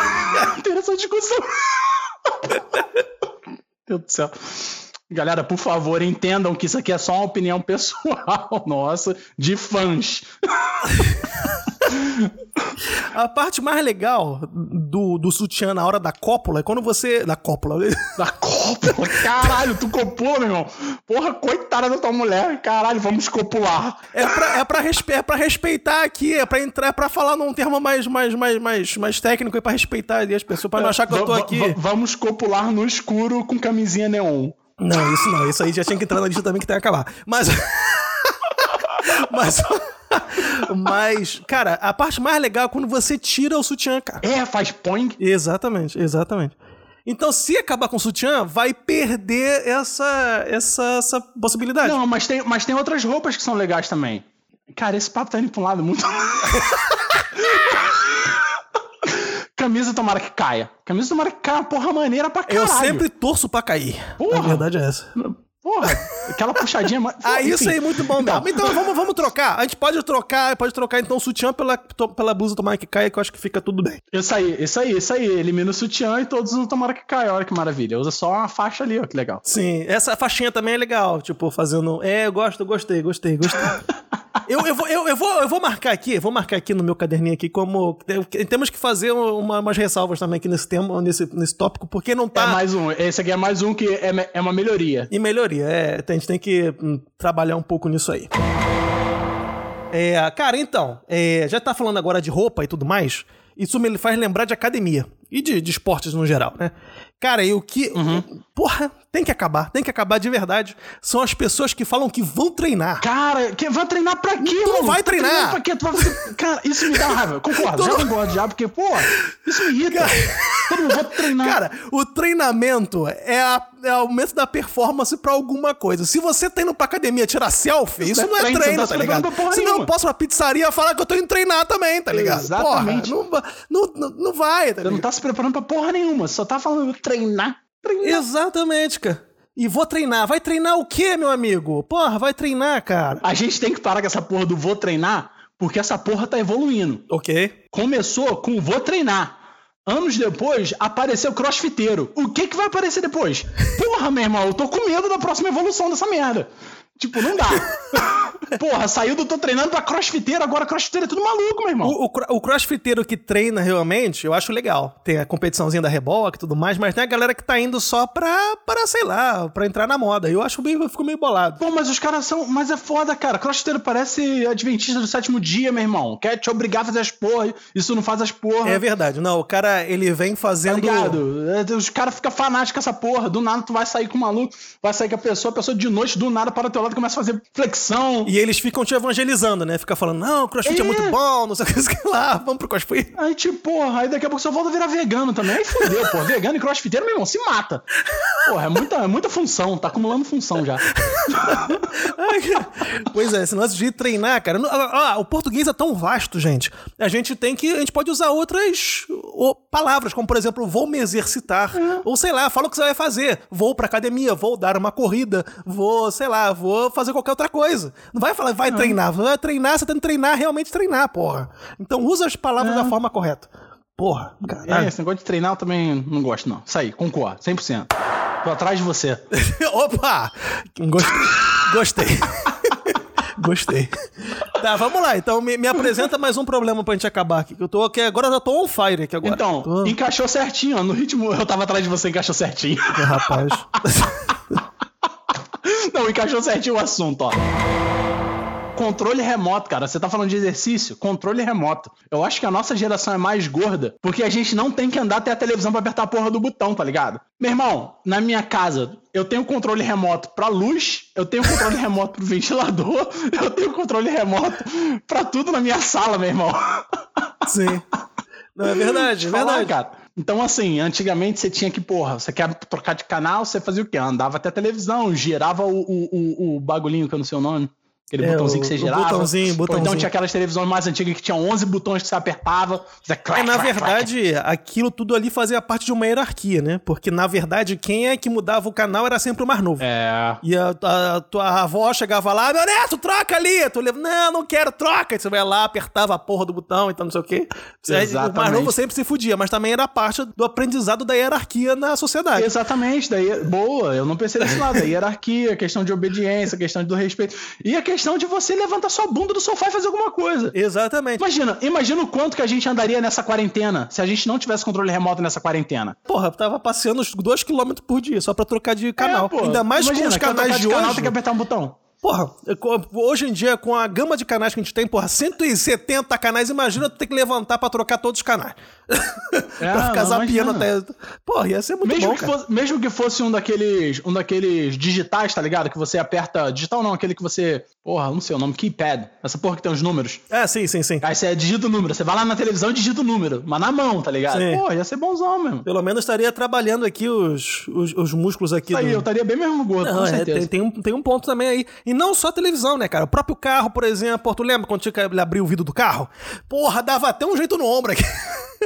Ter essa discussão. Deus do céu. Galera, por favor, entendam que isso aqui é só uma opinião pessoal nossa de fãs. A parte mais legal do, do sutiã na hora da cópula é quando você. Da cópula. Da cópula? Caralho, tu copula, meu irmão. Porra, coitada da tua mulher. Caralho, vamos copular. É pra, é pra, respe, é pra respeitar aqui, é pra entrar, é pra falar num termo mais, mais, mais, mais, mais técnico, é pra respeitar ali as pessoas, pra não achar que eu tô aqui. Vamos copular no escuro com camisinha neon. Não, isso não. Isso aí já tinha que entrar na lista também que tem que acabar. Mas. Mas. Mas, cara, a parte mais legal é quando você tira o sutiã, cara. É, faz põe. Exatamente, exatamente. Então, se acabar com o sutiã, vai perder essa, essa, essa possibilidade. Não, mas tem, mas tem outras roupas que são legais também. Cara, esse papo tá indo pra um lado muito. Camisa tomara que caia. Camisa tomara que caia, porra maneira pra caralho. Eu sempre torço pra cair. Porra. A verdade é essa. Porra, aquela puxadinha. ah, isso aí, muito bom. Então, então vamos, vamos trocar. A gente pode trocar, pode trocar então o sutiã pela, pela blusa tomara que caia, que eu acho que fica tudo bem. Isso aí, isso aí, isso aí. Elimina o sutiã e todos no tomara que caia. Olha que maravilha. Usa só uma faixa ali, ó, que legal. Sim, essa faixinha também é legal. Tipo, fazendo. É, eu gosto, gostei, gostei, gostei. eu, eu, vou, eu, eu, vou, eu vou marcar aqui, vou marcar aqui no meu caderninho aqui como. Temos que fazer uma, umas ressalvas também aqui nesse tema, nesse, nesse tópico, porque não tá. É mais um. Esse aqui é mais um que é, é uma melhoria. E melhoria, é. A gente tem que hum, trabalhar um pouco nisso aí. É, cara, então, é, já tá falando agora de roupa e tudo mais. Isso me faz lembrar de academia e de, de esportes no geral, né? Cara, e o que. Uhum. Porra, tem que acabar, tem que acabar de verdade. São as pessoas que falam que vão treinar. Cara, que vai treinar pra quê, tu não vai tá treinar. Pra quê? Tu vai fazer... Cara, isso me dá raiva. Concordo, já concordo já, porque, pô, isso me irrita. Cara... Eu não vou treinar. Cara, o treinamento é, a, é o aumento da performance pra alguma coisa. Se você tá indo pra academia tirar selfie, isso, isso não é treino, treino tá, tá ligado? Se não, eu posso pra pizzaria falar que eu tô indo treinar também, tá ligado? Exatamente. Porra, não, não, não vai, tá Você não tá se preparando pra porra nenhuma, só tá falando treinar treinar. Exatamente, cara. E vou treinar. Vai treinar o quê, meu amigo? Porra, vai treinar, cara. A gente tem que parar com essa porra do vou treinar, porque essa porra tá evoluindo. Ok. Começou com vou treinar. Anos depois, apareceu crossfiteiro. O que que vai aparecer depois? Porra, meu irmão, eu tô com medo da próxima evolução dessa merda. Tipo, não dá. Porra, saiu do tô treinando pra crossfiteiro, agora crossfiteiro é tudo maluco, meu irmão. O, o, o, crossfiteiro que treina realmente, eu acho legal. Tem a competiçãozinha da reboca e tudo mais, mas tem a galera que tá indo só pra, pra sei lá, pra entrar na moda. Eu acho meio, eu fico meio bolado. Pô, mas os caras são. Mas é foda, cara. Crossfiteiro parece adventista do sétimo dia, meu irmão. Quer te obrigar a fazer as porra, isso não faz as porra. É verdade. Não, o cara, ele vem fazendo. Tá ligado? É, os caras ficam fanáticos com essa porra. Do nada tu vai sair com o maluco, vai sair com a pessoa, a pessoa de noite, do nada para o teu lado começa a fazer flexão. E eles ficam te evangelizando, né? Fica falando, não, crossfit é, é muito bom, não sei o que lá, vamos pro crossfit. Aí, tipo, porra, aí daqui a pouco só volta a virar vegano também. Aí fodeu, pô. Vegano e crossfiteiro, meu irmão, se mata. Porra, é muita, é muita função, tá acumulando função já. pois é, esse lance de treinar, cara. Ah, o português é tão vasto, gente. A gente tem que. A gente pode usar outras palavras, como por exemplo, vou me exercitar. É. Ou sei lá, fala o que você vai fazer. Vou pra academia, vou dar uma corrida, vou, sei lá, vou fazer qualquer outra coisa. Não vai falar, vai treinar. Vai treinar, você tem que treinar, realmente treinar, porra. Então usa as palavras é. da forma correta. Porra, caralho. É, esse negócio de treinar eu também não gosto, não. Isso aí, concordo, 100%. Tô atrás de você. Opa! Gostei. Gostei. Gostei. Tá, vamos lá. Então me, me, apresenta mais um problema pra gente acabar aqui. Que eu tô aqui, agora eu já tô on fire aqui agora. Então, tô... encaixou certinho, ó. No ritmo, eu tava atrás de você, encaixou certinho. Rapaz. Não, encaixou certinho o assunto, ó. Controle remoto, cara. Você tá falando de exercício? Controle remoto. Eu acho que a nossa geração é mais gorda porque a gente não tem que andar até a televisão pra apertar a porra do botão, tá ligado? Meu irmão, na minha casa, eu tenho controle remoto pra luz, eu tenho controle remoto pro ventilador, eu tenho controle remoto pra tudo na minha sala, meu irmão. Sim. Não, é verdade, é verdade. cara. Então, assim, antigamente você tinha que, porra, você quer trocar de canal, você fazia o quê? Andava até televisão, girava o, o, o, o bagulhinho que eu não sei o nome. Aquele é, botãozinho que você girava. Botãozinho, botãozinho. Ou então tinha aquelas televisões mais antigas que tinham 11 botões que você apertava. Você clac, é, na clac, verdade, clac. aquilo tudo ali fazia parte de uma hierarquia, né? Porque, na verdade, quem é que mudava o canal era sempre o mais novo. É. E a, a, a tua avó chegava lá, meu neto, troca ali. Tu leva, não, não quero, troca. Aí você vai lá, apertava a porra do botão, então não sei o quê. Exatamente. O mais novo sempre se fudia, mas também era parte do aprendizado da hierarquia na sociedade. Exatamente. Daí, boa, eu não pensei desse lado. A hierarquia, a questão de obediência, a questão do respeito. E a questão de você levantar sua bunda do sofá e fazer alguma coisa. Exatamente. Imagina, imagina o quanto que a gente andaria nessa quarentena se a gente não tivesse controle remoto nessa quarentena. Porra, eu tava passeando uns 2km por dia só pra trocar de canal. É, Ainda mais imagina, com os canais de, de canal, tem que apertar um botão. Porra, hoje em dia, com a gama de canais que a gente tem, porra, 170 canais, imagina tu ter que levantar pra trocar todos os canais. É, pra ficar zapiando até. Porra, ia ser muito mesmo bom. Que fosse, mesmo que fosse um daqueles, um daqueles digitais, tá ligado? Que você aperta. Digital não, aquele que você. Porra, não sei o nome, keypad. Essa porra que tem os números. É, sim, sim, sim. Aí você digita o número. Você vai lá na televisão e digita o número. Mas na mão, tá ligado? Sim. Porra, ia ser bonzão mesmo. Pelo menos estaria trabalhando aqui os, os, os músculos aqui. Isso do... aí, eu estaria bem mesmo gordo, não, com é, certeza. Tem, tem, um, tem um ponto também aí. E não só televisão, né, cara? O próprio carro, por exemplo. Tu lembra quando tinha que abrir o vidro do carro? Porra, dava até um jeito no ombro aqui.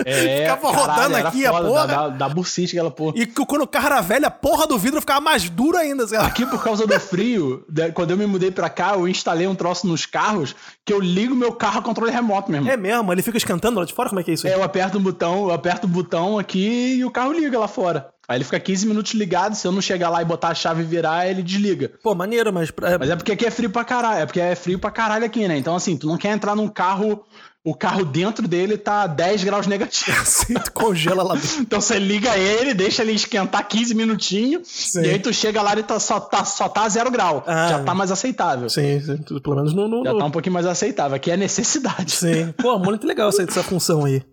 É, ficava caralho, rodando aqui foda, a porra. Da, da, da bucite aquela porra. E quando o carro era velho, a porra do vidro ficava mais duro ainda. Aqui, por causa do frio, quando eu me mudei pra cá, eu instalei um troço nos carros que eu ligo meu carro a controle remoto mesmo. É mesmo? Ele fica esquentando lá de fora? Como é que é isso aí? É, eu aperto um botão, eu aperto o botão aqui e o carro liga lá fora. Aí ele fica 15 minutos ligado, se eu não chegar lá e botar a chave e virar, ele desliga. Pô, maneiro, mas... Mas é porque aqui é frio pra caralho, é porque é frio pra caralho aqui, né? Então assim, tu não quer entrar num carro o carro dentro dele tá 10 graus negativos. Assim, tu congela lá dentro. então você liga ele, deixa ele esquentar 15 minutinhos, sim. e aí tu chega lá e tá, só, tá, só tá zero grau. Ah, já tá mais aceitável. Sim, sim pelo menos no, no, Já tá um pouquinho mais aceitável, aqui é necessidade. Sim. Pô, muito legal essa, essa função aí.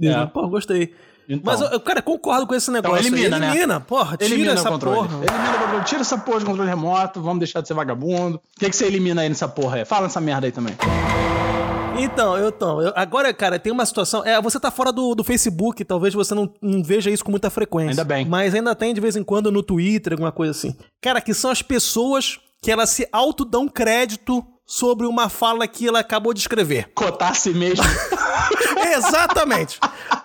É. Pô, gostei. Então. Mas, eu, cara, concordo com esse negócio. Então, elimina, aí. Elimina, né? porra, tira elimina essa porra. Elimina o controle. Tira essa porra de controle remoto, vamos deixar de ser vagabundo. O que, que você elimina aí nessa porra aí? Fala essa merda aí também. Então, eu tô. Eu, agora, cara, tem uma situação. É, você tá fora do, do Facebook, talvez você não, não, veja isso com muita frequência. Ainda bem. Mas ainda tem de vez em quando no Twitter, alguma coisa assim. Cara, que são as pessoas que elas se autodão crédito sobre uma fala que ela acabou de escrever. Cotar se mesmo. Exatamente.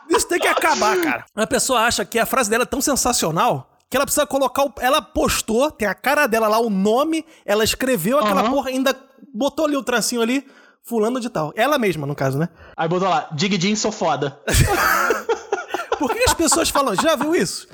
Isso tem que acabar, cara. A pessoa acha que a frase dela é tão sensacional que ela precisa colocar. O... Ela postou, tem a cara dela lá, o nome, ela escreveu aquela uhum. porra, ainda botou ali o tracinho ali fulano de tal. Ela mesma, no caso, né? Aí botou lá, Dig sou foda. Por que as pessoas falam, já viu isso?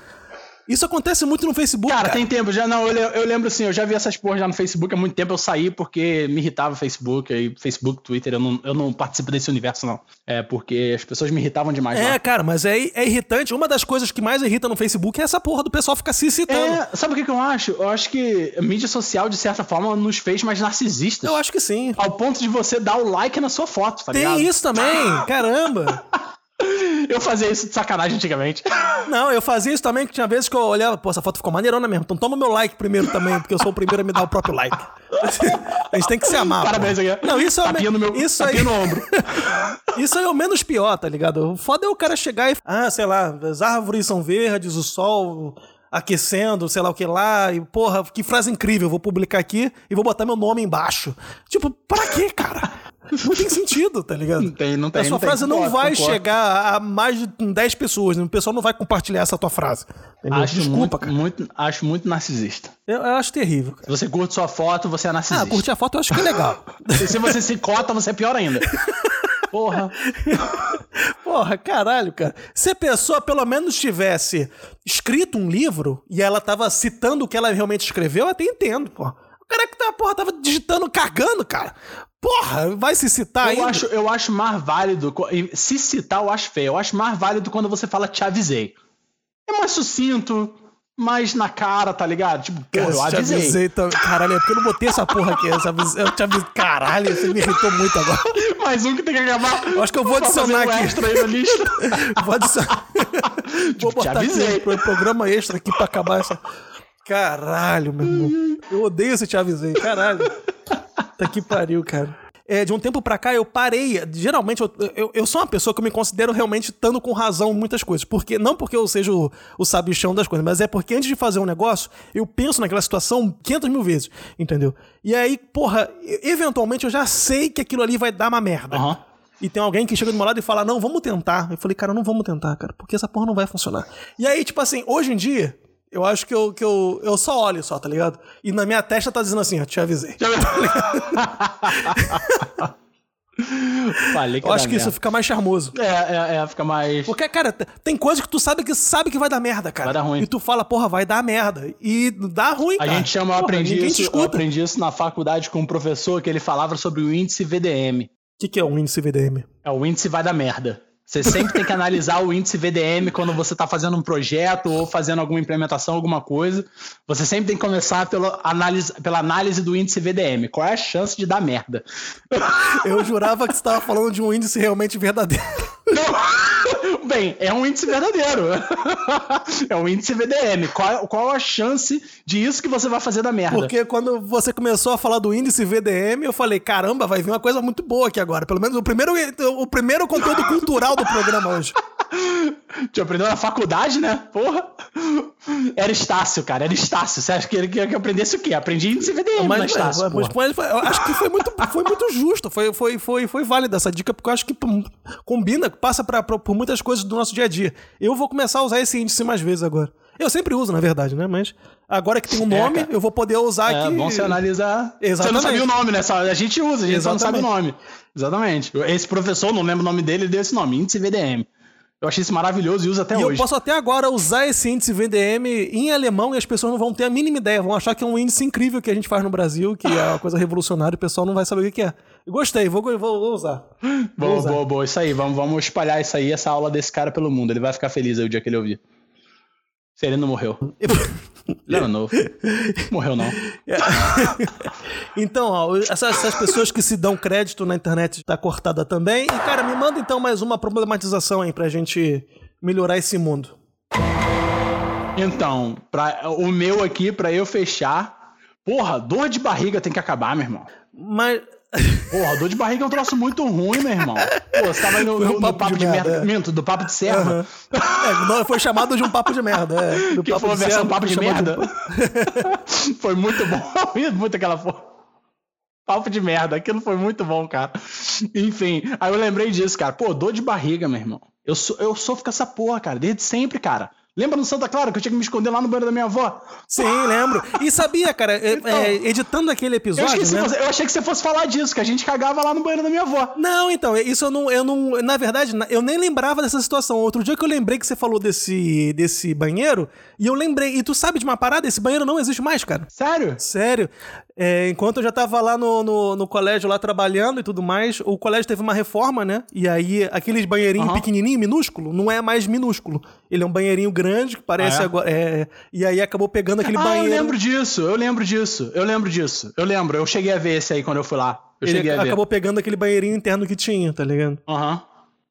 Isso acontece muito no Facebook. Cara, cara. tem tempo, já não, eu, eu, lembro assim, eu já vi essas porras já no Facebook há muito tempo, eu saí porque me irritava o Facebook, aí Facebook, Twitter, eu não, eu não participo desse universo, não. É porque as pessoas me irritavam demais. É, lá. cara, mas é, é irritante. Uma das coisas que mais irrita no Facebook é essa porra do pessoal ficar se citando. É, sabe o que, que eu acho? Eu acho que a mídia social, de certa forma, nos fez mais narcisistas. Eu acho que sim. Ao ponto de você dar o like na sua foto, tá Tem ligado? isso também, caramba. Eu fazia isso de sacanagem antigamente. Não, eu fazia isso também, que tinha vezes que eu olhava, pô, essa foto ficou maneirona mesmo. Então toma meu like primeiro também, porque eu sou o primeiro a me dar o próprio like. A gente tem que se amar. Parabéns aqui. Não, isso é o no meu, isso aí no ombro. isso aí é o menos pior, tá ligado? O foda é o cara chegar e, ah, sei lá, as árvores são verdes, o sol aquecendo, sei lá o que lá, e porra, que frase incrível, vou publicar aqui e vou botar meu nome embaixo. Tipo, pra quê, cara? Não tem sentido, tá ligado? Não tem, não tem. A sua não frase tem, não concordo, vai concordo. chegar a mais de 10 pessoas, né? o pessoal não vai compartilhar essa tua frase. Entendeu? Acho Desculpa, muito, cara. Muito, acho muito narcisista. Eu, eu acho terrível. Cara. Se você curte sua foto, você é narcisista. Ah, curtir a foto eu acho que é legal. e se você se cota, você é pior ainda. Porra. Porra, caralho, cara. Se a pessoa pelo menos tivesse escrito um livro e ela tava citando o que ela realmente escreveu, eu até entendo, porra. O cara que tá, porra, tava digitando, cagando, cara. Porra, vai se citar eu ainda? Acho, eu acho mais válido. Se citar, eu acho feio. Eu acho mais válido quando você fala te avisei. É mais sucinto, mais na cara, tá ligado? Tipo, porra, eu avisei. Te avisei Caralho, é porque eu não botei essa porra aqui. Essa, eu te avisei. Caralho, você me irritou muito agora. mais um que tem que acabar. Eu acho que eu vou adicionar um aqui. extra aí na lista. vou adicionar. Vou botar te avisei. aqui pro programa extra aqui pra acabar essa. Caralho, meu irmão. Eu odeio se te avisei. Caralho. Tá que pariu, cara. É, de um tempo pra cá, eu parei. Geralmente, eu, eu, eu, sou uma pessoa que eu me considero realmente estando com razão em muitas coisas. Porque, não porque eu seja o, o sabichão das coisas, mas é porque antes de fazer um negócio, eu penso naquela situação 500 mil vezes, entendeu? E aí, porra, eventualmente eu já sei que aquilo ali vai dar uma merda. Aham. E tem alguém que chega do meu lado e fala, não, vamos tentar. Eu falei, cara, não vamos tentar, cara, porque essa porra não vai funcionar. E aí, tipo assim, hoje em dia, eu acho que eu, que eu, eu só olho só, tá ligado? E na minha testa tá dizendo assim, ó, te avisei. Falei que eu acho que isso merda. fica mais charmoso. É, é, é, fica mais. Porque, cara, tem coisa que tu sabe que sabe que vai dar merda, cara. Vai dar ruim. E tu fala, porra, vai dar merda. E dá ruim, A cara. gente chama, eu Porra, aprendi, ninguém te isso, eu aprendi isso na faculdade com um professor que ele falava sobre o índice VDM. O que, que é um índice VDM? É o índice vai dar merda. Você sempre tem que analisar o índice VDM quando você está fazendo um projeto ou fazendo alguma implementação, alguma coisa. Você sempre tem que começar pela análise, pela análise do índice VDM. Qual é a chance de dar merda? Eu jurava que você tava falando de um índice realmente verdadeiro. Bem, é um índice verdadeiro. É um índice VDM. Qual, qual a chance de isso que você vai fazer da merda? Porque quando você começou a falar do índice VDM, eu falei, caramba, vai vir uma coisa muito boa aqui agora. Pelo menos o primeiro, o primeiro conteúdo cultural do programa hoje. Tu aprendeu na faculdade, né? Porra. Era Estácio, cara. Era Estácio. Você acha que ele queria que eu aprendesse o quê? Aprendi índice VDM na Mas, Estácio. mas, porra. mas, mas eu acho que foi muito, foi muito justo, foi, foi, foi, foi válida essa dica, porque eu acho que combina, passa pra, pra- por muitas coisas do nosso dia a dia. Eu vou começar a usar esse índice mais vezes agora. Eu sempre uso, na verdade, né? Mas agora que tem um nome, É, eu vou poder usar É aqui. bom você analisar. Você Exatamente. não sabia o nome, né? A gente usa, a gente só não sabe o nome. Exatamente. Esse professor, não lembro o nome dele, ele deu esse nome, índice VDM. Eu achei isso maravilhoso e uso até E eu hoje. posso até agora usar esse índice VDM em alemão e as pessoas não vão ter a mínima ideia. Vão achar que é um índice incrível que a gente faz no Brasil, que é uma coisa revolucionária e o pessoal não vai saber o que que é. Eu Gostei, vou, vou, vou usar. Vou Boa, usar. boa, boa. Isso aí. Vamos, vamos espalhar isso aí, essa aula desse cara pelo mundo. Ele vai ficar feliz aí o dia que ele ouvir. Se ele não morreu. Ele era novo. Morreu não. Então, ó, essas, essas pessoas que se dão crédito na internet tá cortada também. E, cara, me manda então mais uma problematização aí pra gente melhorar esse mundo. Então, pra, o meu aqui, pra eu fechar. Porra, dor de barriga tem que acabar, meu irmão. Mas. Porra, dor de barriga é um troço muito ruim, meu irmão. Pô, você tava no, um no- papo papo, de de, merda, merda. é. Minto, do papo de serva. É, não, foi chamado de um papo de merda. É, do Que papo foi a de versão papo de merda. foi muito bom. Muito aquela porra. Papo de merda. Aquilo foi muito bom, cara. Enfim, aí eu lembrei disso, cara. Pô, dor de barriga, meu irmão. Eu, so, eu sofro com essa porra, cara, desde sempre, cara. Lembra no Santa Clara que eu tinha que me esconder lá no banheiro da minha avó? Sim, lembro. E sabia, cara, é, Então. é, editando aquele Eu, episódio, esqueci, né? você- eu achei que você fosse falar disso, que a gente cagava lá no banheiro da minha avó. Não, então, isso eu não, eu não. Na verdade, eu nem lembrava dessa situação. Outro dia que eu lembrei que você falou desse, desse banheiro, e eu lembrei. E tu sabe de uma parada? Esse banheiro não existe mais, cara. Sério? Sério. É, enquanto eu já tava lá no, no, no colégio, lá trabalhando e tudo mais, o colégio teve uma reforma, né? E aí, aqueles banheirinhos Aham. pequenininho, minúsculo, não é mais minúsculo. Ele é um banheirinho grande, que parece Ah, é? agora. é, e aí acabou pegando aquele ah, banheiro. eu lembro disso, eu lembro disso, eu lembro disso. Eu lembro, eu cheguei a ver esse aí quando eu fui lá. Eu Ele cheguei a ver. acabou pegando aquele banheirinho interno que tinha, tá ligado? Aham.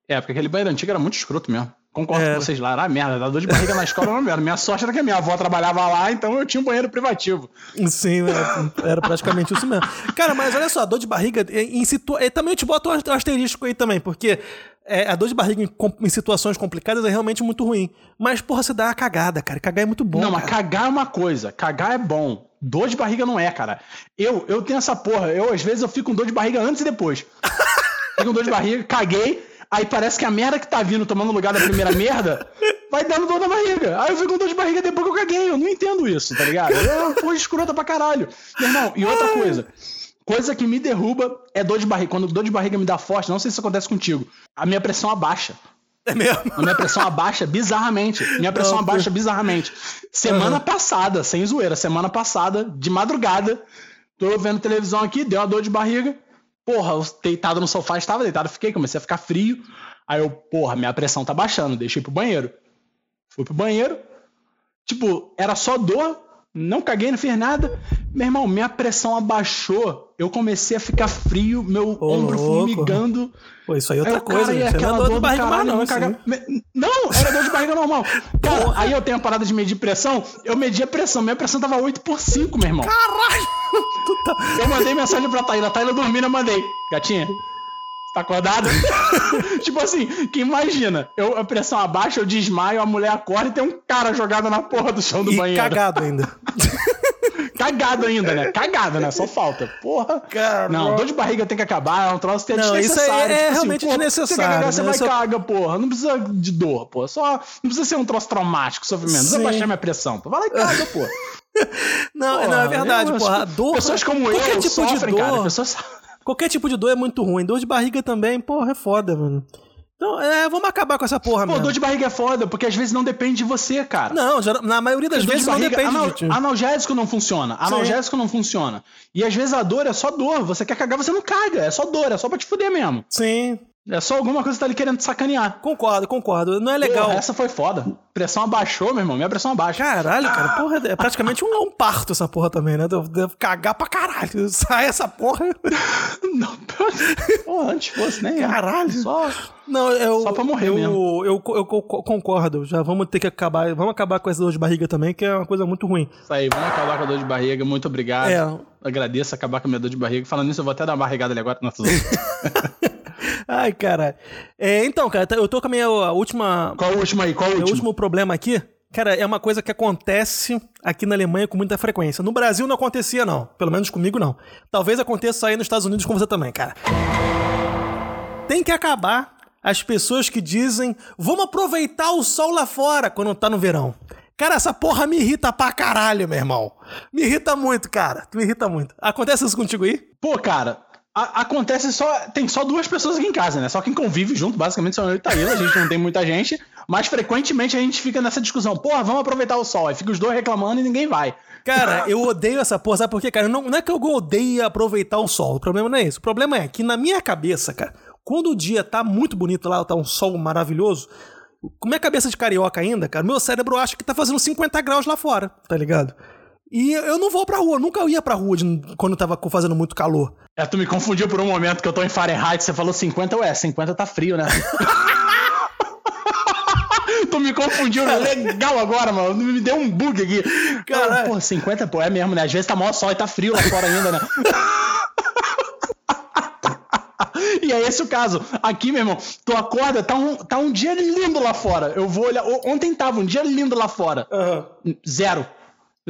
É, porque aquele banheiro antigo era muito escroto mesmo. Concordo Era. com vocês lá. Era merda, dá dor de barriga na escola não merda. Minha sorte era que a minha avó trabalhava lá, então eu tinha um banheiro privativo. Sim, é, era praticamente isso mesmo. Cara, mas olha só, a dor de barriga, em situa... também eu te boto um asterisco aí também, porque é, a dor de barriga em, em situações complicadas é realmente muito ruim. Mas, porra, você dá uma cagada, cara. Cagar é muito bom. não, mas cara. cagar é uma coisa, cagar é bom. Dor de barriga não é, cara. Eu, eu tenho essa porra, eu às vezes eu fico com dor de barriga antes e depois. Fico com dor de barriga, caguei, aí parece que a merda que tá vindo tomando lugar da primeira merda vai dando dor na barriga. Aí eu fico com dor de barriga depois que eu caguei. Eu não entendo isso, tá ligado? É uma porra escrota pra caralho. Meu irmão, e outra coisa. Coisa que me derruba é dor de barriga. Quando dor de barriga me dá forte, não sei se isso acontece contigo. A minha pressão abaixa. É mesmo? A minha pressão abaixa bizarramente. Minha pressão Não, abaixa bizarramente. Semana passada, sem zoeira, semana passada, de madrugada, tô vendo televisão aqui, deu uma dor de barriga. Porra, eu deitado no sofá, estava deitado, fiquei, comecei a ficar frio. Aí eu, porra, minha pressão tá baixando, deixei pro banheiro. Fui pro banheiro. Tipo, era só dor, não caguei, não fiz nada. Meu irmão, minha pressão abaixou. Eu comecei a ficar frio, meu Ô, ombro louco. formigando. Pô, isso aí é Aí outra cara coisa, ia gente. Não é dor de do barriga caralho, não. aí. caga- não, era dor de barriga normal. Cara, aí eu tenho a parada de medir pressão, eu medi a pressão, minha pressão tava 8 por 5, meu irmão. Caralho! Tá- Eu mandei mensagem pra Taíla, a Taíla dormindo, eu mandei. Gatinha? Tá acordado? tipo assim, que imagina, eu, a pressão abaixa, eu desmaio, a mulher acorda e tem um cara jogado na porra do chão do e banheiro. cagado ainda. Cagado ainda, né? Cagado, né? Só falta. Porra. Cara, não, dor de barriga tem que acabar, é um troço que é Não, isso desnecessário. aí é tipo realmente porra, desnecessário, Você, quer cagar, você né? vai Só- e caga, porra. Não precisa de dor, porra. Só, não precisa ser um troço traumático, sofrimento. Não precisa baixar minha pressão. Vai lá e caga, porra. Não, Porra, não, é verdade, eu- porra. Dor. Pessoas como qualquer eu tipo sofrem, de dor. cara. Pessoas... Qualquer tipo de dor é muito ruim. Dor de barriga também, porra, é foda, mano. Então, é, vamos acabar com essa porra, Pô, mesmo. dor de barriga é foda, porque às vezes não depende de você, cara. Não, na maioria das Dor de vezes não barriga, depende anal- de. Analgésico não funciona. Analgésico não funciona. E às vezes a dor é só dor. Você quer cagar, você não caga. É só dor, é só pra te fuder mesmo. Sim, É só alguma coisa que tá ali querendo te sacanear. concordo, concordo. Não é legal. Porra, essa foi foda. Pressão abaixou, meu irmão. Minha pressão abaixa. Caralho, cara, porra, é praticamente um, um parto essa porra também, né? Deve deve cagar pra caralho. Sai essa porra. Não, porra, antes fosse, né? Caralho. Só. Não, eu. Só pra morrer eu, mesmo. Eu, eu, eu co- concordo. Já vamos ter que acabar. Vamos acabar com essa dor de barriga também, que é uma coisa muito ruim. Isso aí, vamos acabar com a dor de barriga. Muito obrigado. É. Agradeço acabar com a minha dor de barriga. Falando nisso, eu vou até dar uma barrigada ali agora. Não, tô zoando. Ai, cara. É, então, cara, eu tô com a minha a última. Qual o último aí? Qual o Meu último? último problema aqui, cara, é uma coisa que acontece aqui na Alemanha com muita frequência. No Brasil não acontecia, não. Pelo menos comigo, não. Talvez aconteça aí nos Estados Unidos com você também, cara. Tem que acabar as pessoas que dizem vamos aproveitar o sol lá fora quando tá no verão. Cara, essa porra me irrita pra caralho, meu irmão. Me irrita muito, cara. Me irrita muito. Acontece isso contigo aí? Pô, cara, acontece só. Tem só duas pessoas aqui em casa, né? Só quem convive junto, basicamente, são eu e Taíla. A gente não tem muita gente. Mas frequentemente a gente fica nessa discussão. Porra, vamos aproveitar o sol. Aí fica os dois reclamando e ninguém vai. Cara, eu odeio essa porra, sabe por quê, cara? Não, não é que eu odeio aproveitar o sol, o problema não é isso. O problema é que na minha cabeça, cara, quando o dia tá muito bonito lá, tá um sol maravilhoso, com minha cabeça de carioca ainda, cara, meu cérebro acha que tá fazendo 50 graus lá fora, tá ligado? E eu não vou pra rua, nunca ia pra rua de- quando tava fazendo muito calor. É, tu me confundiu por um momento que eu tô em Fahrenheit, você falou 50, ué, 50 tá frio, né? tu me confundiu legal agora, mano. Me deu um bug aqui. Caralho. Pô, 50, pô, é mesmo, né? Às vezes tá maior sol e tá frio lá fora ainda, né? E é esse o caso. Aqui, meu irmão, tu acorda, tá um, tá um dia lindo lá fora. Eu vou olhar. Ontem tava um dia lindo lá fora. Zero.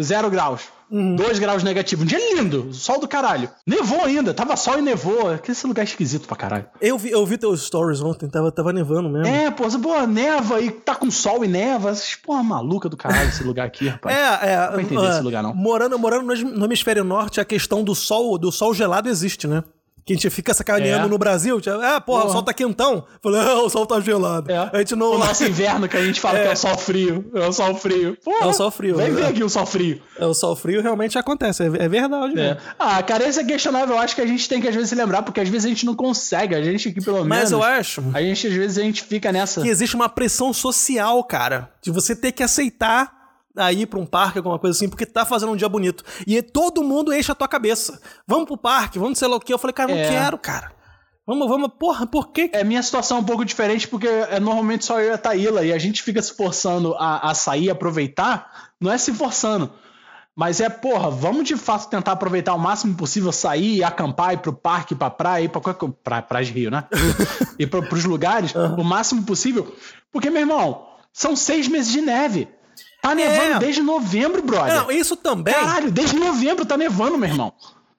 Zero graus. Dois graus negativo. Um dia lindo. Sol do caralho. Nevou ainda. Tava sol e nevou. Que esse lugar é esquisito pra caralho. Eu vi, eu vi teus stories ontem, tava, tava nevando mesmo. É, pô, pô, neva e tá com sol e neva. Porra, maluca do caralho esse lugar aqui, rapaz. É, é. pra entender ah, esse lugar, não. Morando, morando no, no hemisfério norte, a questão do sol, do sol gelado existe, né? Que a gente fica sacaneando É. no Brasil. tipo, Ah, porra, o Porra. sol tá quentão. Falei, ah, o sol tá gelado. É. A gente não. O nosso inverno que a gente fala É. que é o sol frio. É o sol frio. Porra, É o sol frio, Vem é. ver aqui o sol frio. É, O sol frio realmente acontece. É, é verdade, É. mesmo. Ah, cara, esse é questionável. Eu acho que a gente tem que às vezes se lembrar, porque às vezes a gente não consegue. A gente aqui, pelo menos. Mas eu acho A gente, às vezes, a gente fica nessa. que existe uma pressão social, cara. De você ter que aceitar a ir pra um parque, alguma coisa assim, porque tá fazendo um dia bonito. E todo mundo enche a tua cabeça. Vamos pro parque, vamos sei lá o quê. Eu falei, cara, não É. quero, cara. Vamos, vamos, porra, por quê? É, minha situação é um pouco diferente, porque é normalmente só eu e a Taíla, e a gente fica se forçando a, a sair e aproveitar, não é se forçando. Mas é, porra, vamos de fato tentar aproveitar o máximo possível, sair, ir acampar, ir pro parque, pra praia, ir pra qualquer pra, praia de Rio, né? ir pra, pros lugares, o máximo possível. Porque, meu irmão, são seis meses de neve. Tá nevando desde novembro, brother. É. Não, isso também. Caralho, desde novembro tá nevando, meu irmão.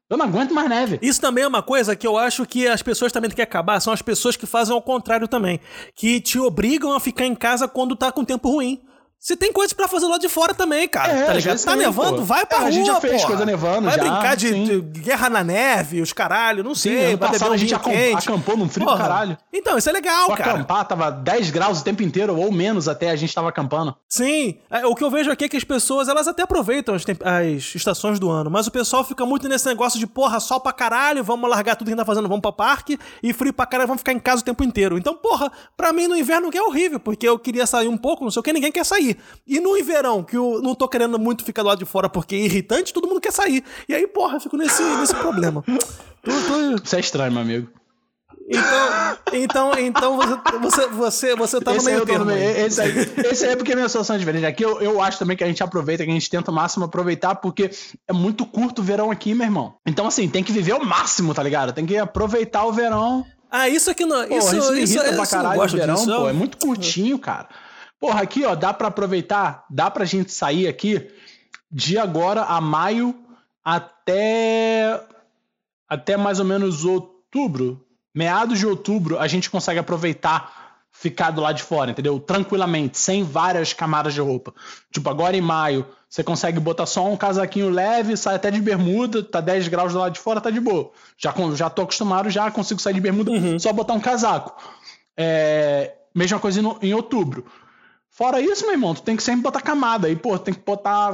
Eu não aguento mais neve. Isso também é uma coisa que eu acho que as pessoas também têm que acabar. São as pessoas que fazem ao contrário também. Que te obrigam a ficar em casa quando tá com tempo ruim. Você tem coisas pra fazer lá de fora também, cara. É, tá ligado? Tá nevando? pô. Vai pra É, rua, a gente já fez porra. coisa nevando Vai já, brincar de, de guerra na neve, os caralho, não Sim, sei. ano passado um a gente quente. acampou num frio do caralho. Então, isso é legal, Pra cara. acampar, tava 10 graus o tempo inteiro, ou menos até, a gente tava acampando. Sim, é, o que eu vejo aqui é que as pessoas, elas até aproveitam as, as estações do ano, mas o pessoal fica muito nesse negócio de, porra, sol pra caralho, vamos largar tudo que a gente tá fazendo, vamos pra parque, e frio pra caralho, vamos ficar em casa o tempo inteiro. Então, porra, pra mim no inverno que é horrível, porque eu queria sair um pouco, não sei o que, ninguém quer sair. E no verão, que eu não tô querendo muito ficar do lado de fora porque é irritante, todo mundo quer sair. E aí, porra, eu fico nesse, nesse problema. Isso é estranho, meu amigo. Então, então, então você, você, você, você tá esse no meio termo. No meio. Esse, aí, esse aí é porque a minha situação é diferente. Aqui eu, eu acho também que a gente aproveita, que a gente tenta o máximo aproveitar, porque é muito curto o verão aqui, meu irmão. Então, assim, tem que viver o máximo, tá ligado? Tem que aproveitar o verão. Ah, isso aqui não. Pô, isso, isso irrita isso, pra isso caralho o verão, disso, pô. É muito curtinho, cara. Porra, aqui, ó, dá pra aproveitar, dá pra gente sair aqui de agora a maio até até mais ou menos outubro, meados de outubro, a gente consegue aproveitar ficar do lado de fora, entendeu? Tranquilamente, sem várias camadas de roupa. Tipo, agora em maio, você consegue botar só um casaquinho leve, sai até de bermuda, tá 10 graus do lado de fora, tá de boa. Já, já tô acostumado, já consigo sair de bermuda, só botar um casaco. É, mesma coisa em outubro. Fora isso, meu irmão, tu tem que sempre botar camada. Aí, pô, tem que botar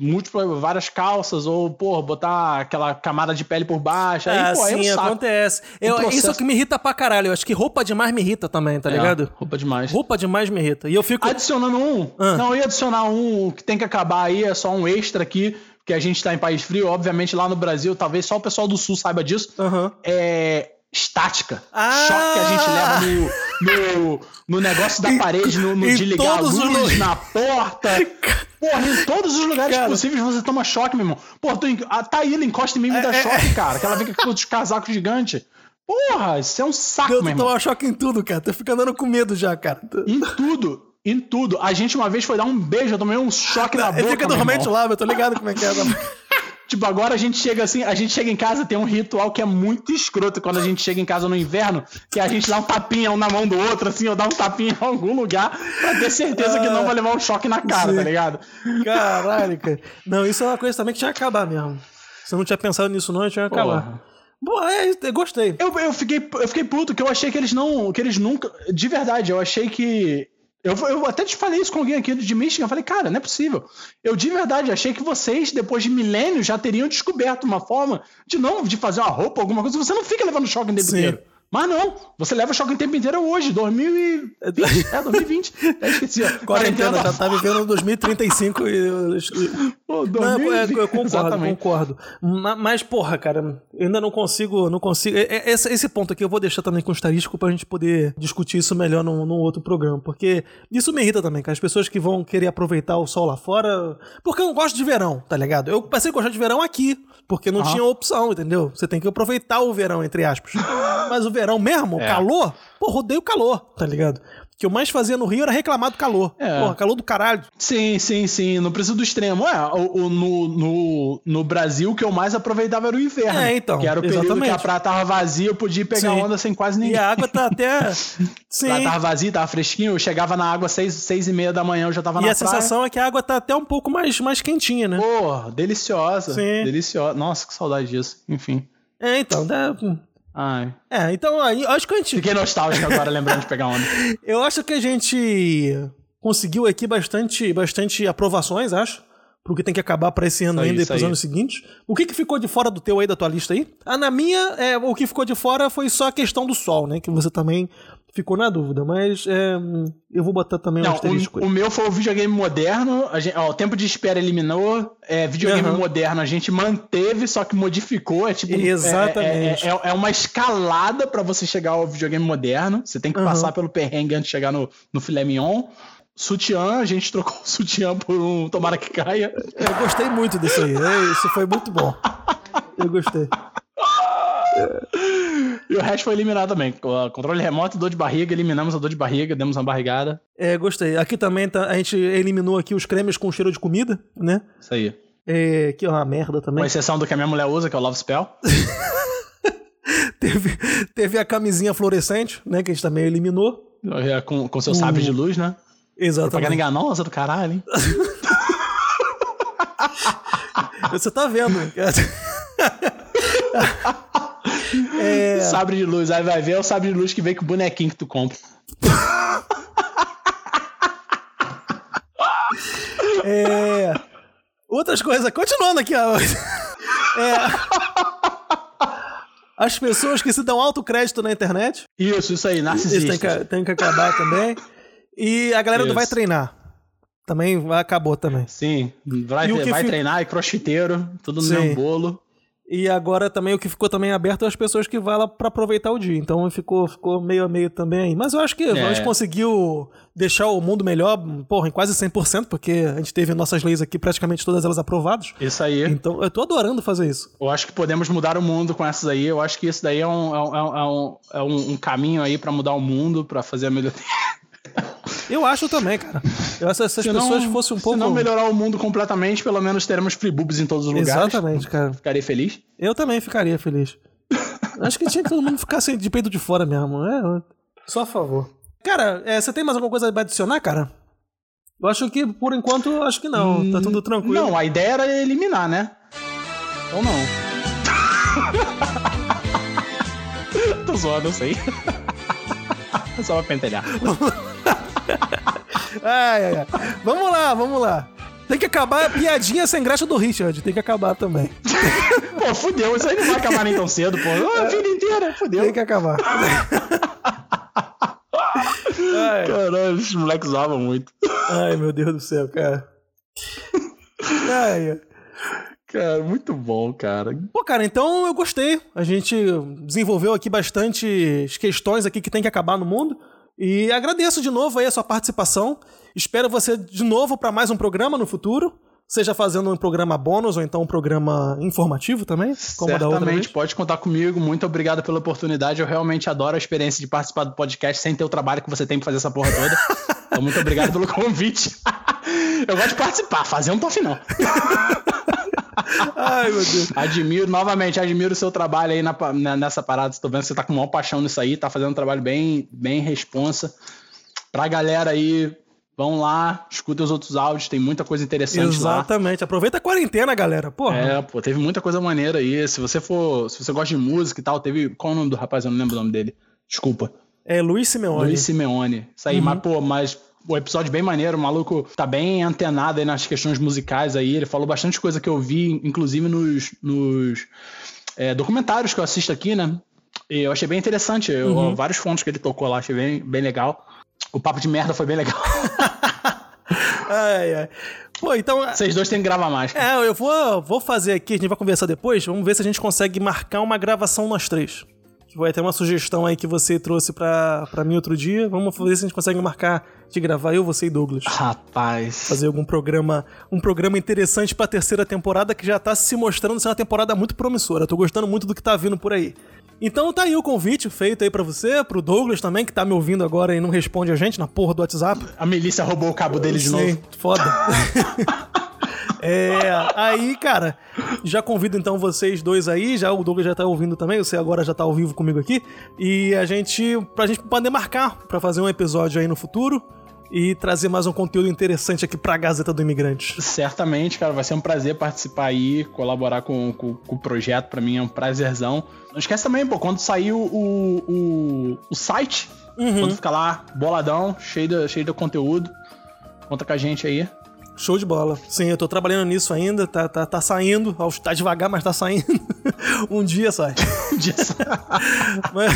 múltiplas, várias calças, ou, pô, botar aquela camada de pele por baixo. Aí, Ah, pô, aí é um sim, acontece. Eu, processo- Isso é que me irrita pra caralho. Eu acho que roupa demais me irrita também, tá É, ligado? roupa demais. Roupa demais me irrita. E eu fico. Adicionando um. Ah. Não, eu ia adicionar um que tem que acabar aí, é só um extra aqui, porque a gente tá em país frio. Obviamente, lá no Brasil, talvez só o pessoal do sul saiba disso. Aham. É. Estática. Ah! Choque que a gente leva no, no, no negócio da parede, no, no de ligar a os luz, lugares. na porta. Porra, em todos os lugares Cara. possíveis você toma choque, meu irmão. Porra, tu, a Taíla encosta em mim e me dá É, é, choque, cara. Que ela vem com aqueles casacos gigantes. Porra, isso é um saco, Eu meu irmão. tomar choque em tudo, cara. Tô ficando andando com medo já, cara. Em tudo. Em tudo. A gente uma vez foi dar um beijo, eu tomei um choque na boca. Ele fica dormente lá, eu tô ligado como é que é. Tipo, agora a gente chega assim, a gente chega em casa, tem um ritual que é muito escroto quando a gente chega em casa no inverno, que é a gente dá um tapinha um na mão do outro, assim, ou dá um tapinha em algum lugar, pra ter certeza que não vai levar um choque na cara, Sim. tá ligado? Caralho, cara. Não, isso é uma coisa também que tinha que acabar mesmo. Se eu não tinha pensado nisso, não, tinha que acabar. Porra. Bom, é, eu gostei. Eu, eu, fiquei, eu fiquei puto, que eu achei que eles não. Que eles nunca. De verdade, eu achei que. Eu, eu até te falei isso com alguém aqui de Michigan. Eu falei, cara, não é possível. Eu de verdade achei que vocês, depois de milênios, já teriam descoberto uma forma de não de fazer uma roupa, alguma coisa. Você não fica levando choque o tempo Sim. inteiro. Mas não, você leva choque o tempo inteiro hoje, 2020. É, 2020. Até esqueci. ó. Quarentena, já tá vivendo 2035 e. Pô, Não, eu, eu 2020. concordo, Exatamente. concordo. Ma- Mas, porra, cara, eu ainda não consigo, não consigo. é- é- Esse, esse ponto aqui eu vou deixar também com o estarístico pra gente poder discutir isso melhor num, num outro programa. Porque isso me irrita também, cara. As pessoas que vão querer aproveitar o sol lá fora. Porque eu não gosto de verão, tá ligado? Eu passei a gostar de verão aqui. Porque não tinha opção, entendeu? Você tem que aproveitar o verão, entre aspas. Mas o verão mesmo, o É. calor, porra, odeio calor, tá ligado? O que eu mais fazia no Rio era reclamar do calor. É. Porra, calor do caralho. Sim, sim, sim. Não precisa do extremo. É, o, o- no, no, no Brasil, o que eu mais aproveitava era o inverno. É, então, Que era o período exatamente. que a praia tava vazia, eu podia pegar Sim. onda sem quase ninguém. E a água tá até. Sim. Ela tava vazia, tava fresquinho. Eu chegava na água seis, seis e meia da manhã, eu já tava E na a praia. sensação é que a água tá até um pouco mais, mais quentinha, né? Pô, deliciosa. Sim. Deliciosa. Nossa, que saudade disso. Enfim. É, então, dá- Ai. é, então acho que a gente. Fiquei nostálgico agora, lembrando de pegar onda. Eu acho que a gente conseguiu aqui bastante, bastante aprovações, acho. Pro que tem que acabar pra esse ano Isso ainda e pros aí. anos seguintes. O que, que ficou de fora do teu aí, da tua lista aí? Ah, na minha, é, o que ficou de fora foi só a questão do sol, né? Que você também ficou na dúvida. Mas é, eu vou botar também um Não, asterisco o, aí. o meu foi o videogame moderno. A gente, ó, o tempo de espera eliminou. É, videogame Aham. moderno a gente manteve, só que modificou. É tipo. é- Exatamente. É, é- é uma escalada pra você chegar ao videogame moderno. Você tem que Aham. passar pelo perrengue antes de chegar no, no filé mignon. Sutiã, a gente trocou o sutiã por um tomara que caia. Eu gostei muito disso aí. É, Isso foi muito bom. Eu gostei. E o resto foi eliminado também. Co- Controle remoto, dor de barriga, eliminamos a dor de barriga, demos uma barrigada. É, gostei. Aqui também tá- a gente eliminou aqui os cremes com cheiro de comida, né? Isso aí. É, que é uma merda também. Com exceção do que a minha mulher usa, que é o Love Spell. Teve, teve a camisinha fluorescente, né? Que a gente também eliminou. Com, com seu sabre de luz, né? Propaganda Exatamente. enganosa do caralho, hein? Você tá vendo. é, Sabre de luz, aí vai ver é o sabre de luz que vem com o bonequinho que tu compra. é, outras coisas. Continuando aqui, ó. É, as pessoas que se dão alto crédito na internet. Isso, isso aí, Isso narcisista. tem que, tem que acabar também. E a galera do Isso. vai treinar. Também acabou também. Sim, vai, E vai fi- treinar, é crossfiteiro, tudo no Sim. mesmo bolo. E agora também o que ficou também aberto é as pessoas que vão lá pra aproveitar o dia. Então ficou, ficou meio a meio também. Mas eu acho que a gente conseguiu deixar o mundo melhor, porra, em quase 100%, porque a gente teve nossas leis aqui, praticamente todas elas aprovadas. Isso aí. Então eu tô adorando fazer isso. Eu acho que podemos mudar o mundo com essas aí. Eu acho que isso daí é um, é um, é um, é um, um caminho aí pra mudar o mundo, pra fazer a melhoria. Eu acho também, cara. Eu acho que se as pessoas fossem um pouco. Se não melhorar o mundo completamente, pelo menos teremos free boobs em todos os lugares. Exatamente, cara. Ficaria feliz. Eu também ficaria feliz. acho que tinha que todo mundo ficar assim, de peito de fora mesmo. É, só a favor. Cara, é, você tem mais alguma coisa pra adicionar, cara? Eu acho que, por enquanto, acho que não. Hum, tá tudo tranquilo. Não, a ideia era eliminar, né? Ou não? Tô zoando, eu sei. Só pra pentelhar. ai, ai, ai. Vamos lá, vamos lá. Tem que acabar a piadinha sem graça do Richard. Tem que acabar também. pô, fudeu. Isso aí não vai acabar nem tão cedo, pô. A vida inteira, fudeu. Tem que acabar. Caralho, esses moleques usavam muito. Ai, meu Deus do céu, cara. Ai, Cara, muito bom, cara. Pô, cara, então eu gostei. A gente desenvolveu aqui bastante questões aqui que tem que acabar no mundo. E agradeço de novo aí a sua participação. Espero você de novo para mais um programa no futuro. Seja fazendo um programa bônus ou então um programa informativo também, como Certamente, da outra vez. pode contar comigo. Muito obrigado pela oportunidade. Eu realmente adoro a experiência de participar do podcast sem ter o trabalho que você tem pra fazer essa porra toda. então, muito obrigado pelo convite. Eu gosto de participar, fazer um tô não. Ai, meu Deus. Admiro, novamente, admiro o seu trabalho aí na, nessa parada. Estou vendo que você tá com maior paixão nisso aí, tá fazendo um trabalho bem, bem responsa. Pra galera aí, vão lá, escuta os outros áudios, tem muita coisa interessante Exatamente. lá. Exatamente. Aproveita a quarentena, galera. Porra. É, pô, teve muita coisa maneira aí. Se você for, se você gosta de música e tal, teve. Qual é o nome do rapaz? Eu não lembro o nome dele. Desculpa. É Luiz Simeone. Luiz Simeone. Isso aí, uhum. mas, pô, mas o episódio bem maneiro, o maluco tá bem antenado aí nas questões musicais aí, ele falou bastante coisa que eu vi, inclusive nos, nos é, documentários que eu assisto aqui, né? E eu achei bem interessante, eu, uhum. vários fontes que ele tocou lá, achei bem, bem legal. O papo de merda foi bem legal. ai, ai. Pô, então. Vocês dois têm que gravar mais. É, eu vou, vou fazer aqui, a gente vai conversar depois. Vamos ver se a gente consegue marcar uma gravação nós três. Vai ter uma sugestão aí que você trouxe pra, pra mim outro dia. Vamos ver se a gente consegue marcar de gravar eu, você e Douglas. Rapaz. Fazer algum programa, um programa interessante pra terceira temporada que já tá se mostrando ser uma temporada muito promissora. Tô gostando muito do que tá vindo por aí. Então tá aí o convite feito aí para você, pro Douglas também, que tá me ouvindo agora e não responde a gente na porra do WhatsApp. A milícia roubou o cabo dele de novo. Foda. É, aí, cara, já convido então vocês dois aí, já o Douglas já tá ouvindo também, você agora já tá ao vivo comigo aqui, e a gente, pra gente poder marcar pra fazer um episódio aí no futuro e trazer mais um conteúdo interessante aqui pra Gazeta do Imigrante. Certamente, cara, vai ser um prazer participar aí, colaborar com, com, com o projeto, pra mim é um prazerzão. Não esquece também, pô, quando sair o, o, o site, uhum. quando ficar lá boladão, cheio de, cheio de conteúdo, conta com a gente aí. Show de bola. Sim, eu tô trabalhando nisso ainda, tá, tá, tá saindo, tá devagar, mas tá saindo. um dia sai. um dia sai. mas...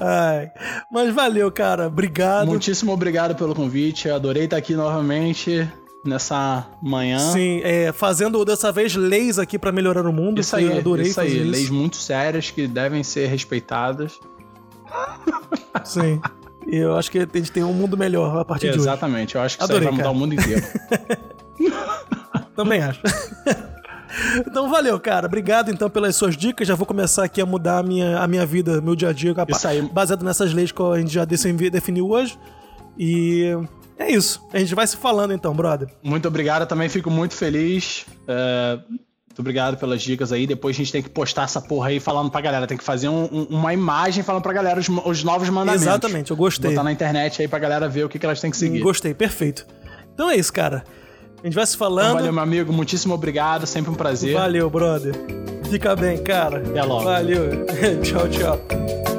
Ai, mas valeu, cara. Obrigado. Muitíssimo obrigado pelo convite. Eu adorei estar aqui novamente nessa manhã. Sim, é, fazendo dessa vez leis aqui para melhorar o mundo. Isso aí, eu adorei isso aí. Isso. Leis muito sérias que devem ser respeitadas. Sim. E eu acho que a gente tem um mundo melhor a partir Exatamente, de hoje. Exatamente, eu acho que Adorei, isso vai mudar o mundo inteiro. Também acho. Então valeu, cara. Obrigado então pelas suas dicas. Já vou começar aqui a mudar a minha, a minha vida, meu dia a dia, isso aí. baseado nessas leis que a gente já definiu hoje. E é isso. A gente vai se falando então, brother. Muito obrigado. Eu também fico muito feliz. É, muito obrigado pelas dicas aí. Depois a gente tem que postar essa porra aí falando pra galera. Tem que fazer um, um, uma imagem falando pra galera os, os, novos mandamentos. Exatamente, eu gostei. Botar na internet aí pra galera ver o que, que elas têm que seguir. Gostei, perfeito. Então é isso, cara. A gente vai se falando. Então, valeu, meu amigo. Muitíssimo obrigado. Sempre um prazer. Valeu, brother. Fica bem, cara. Até logo. Valeu. tchau, tchau.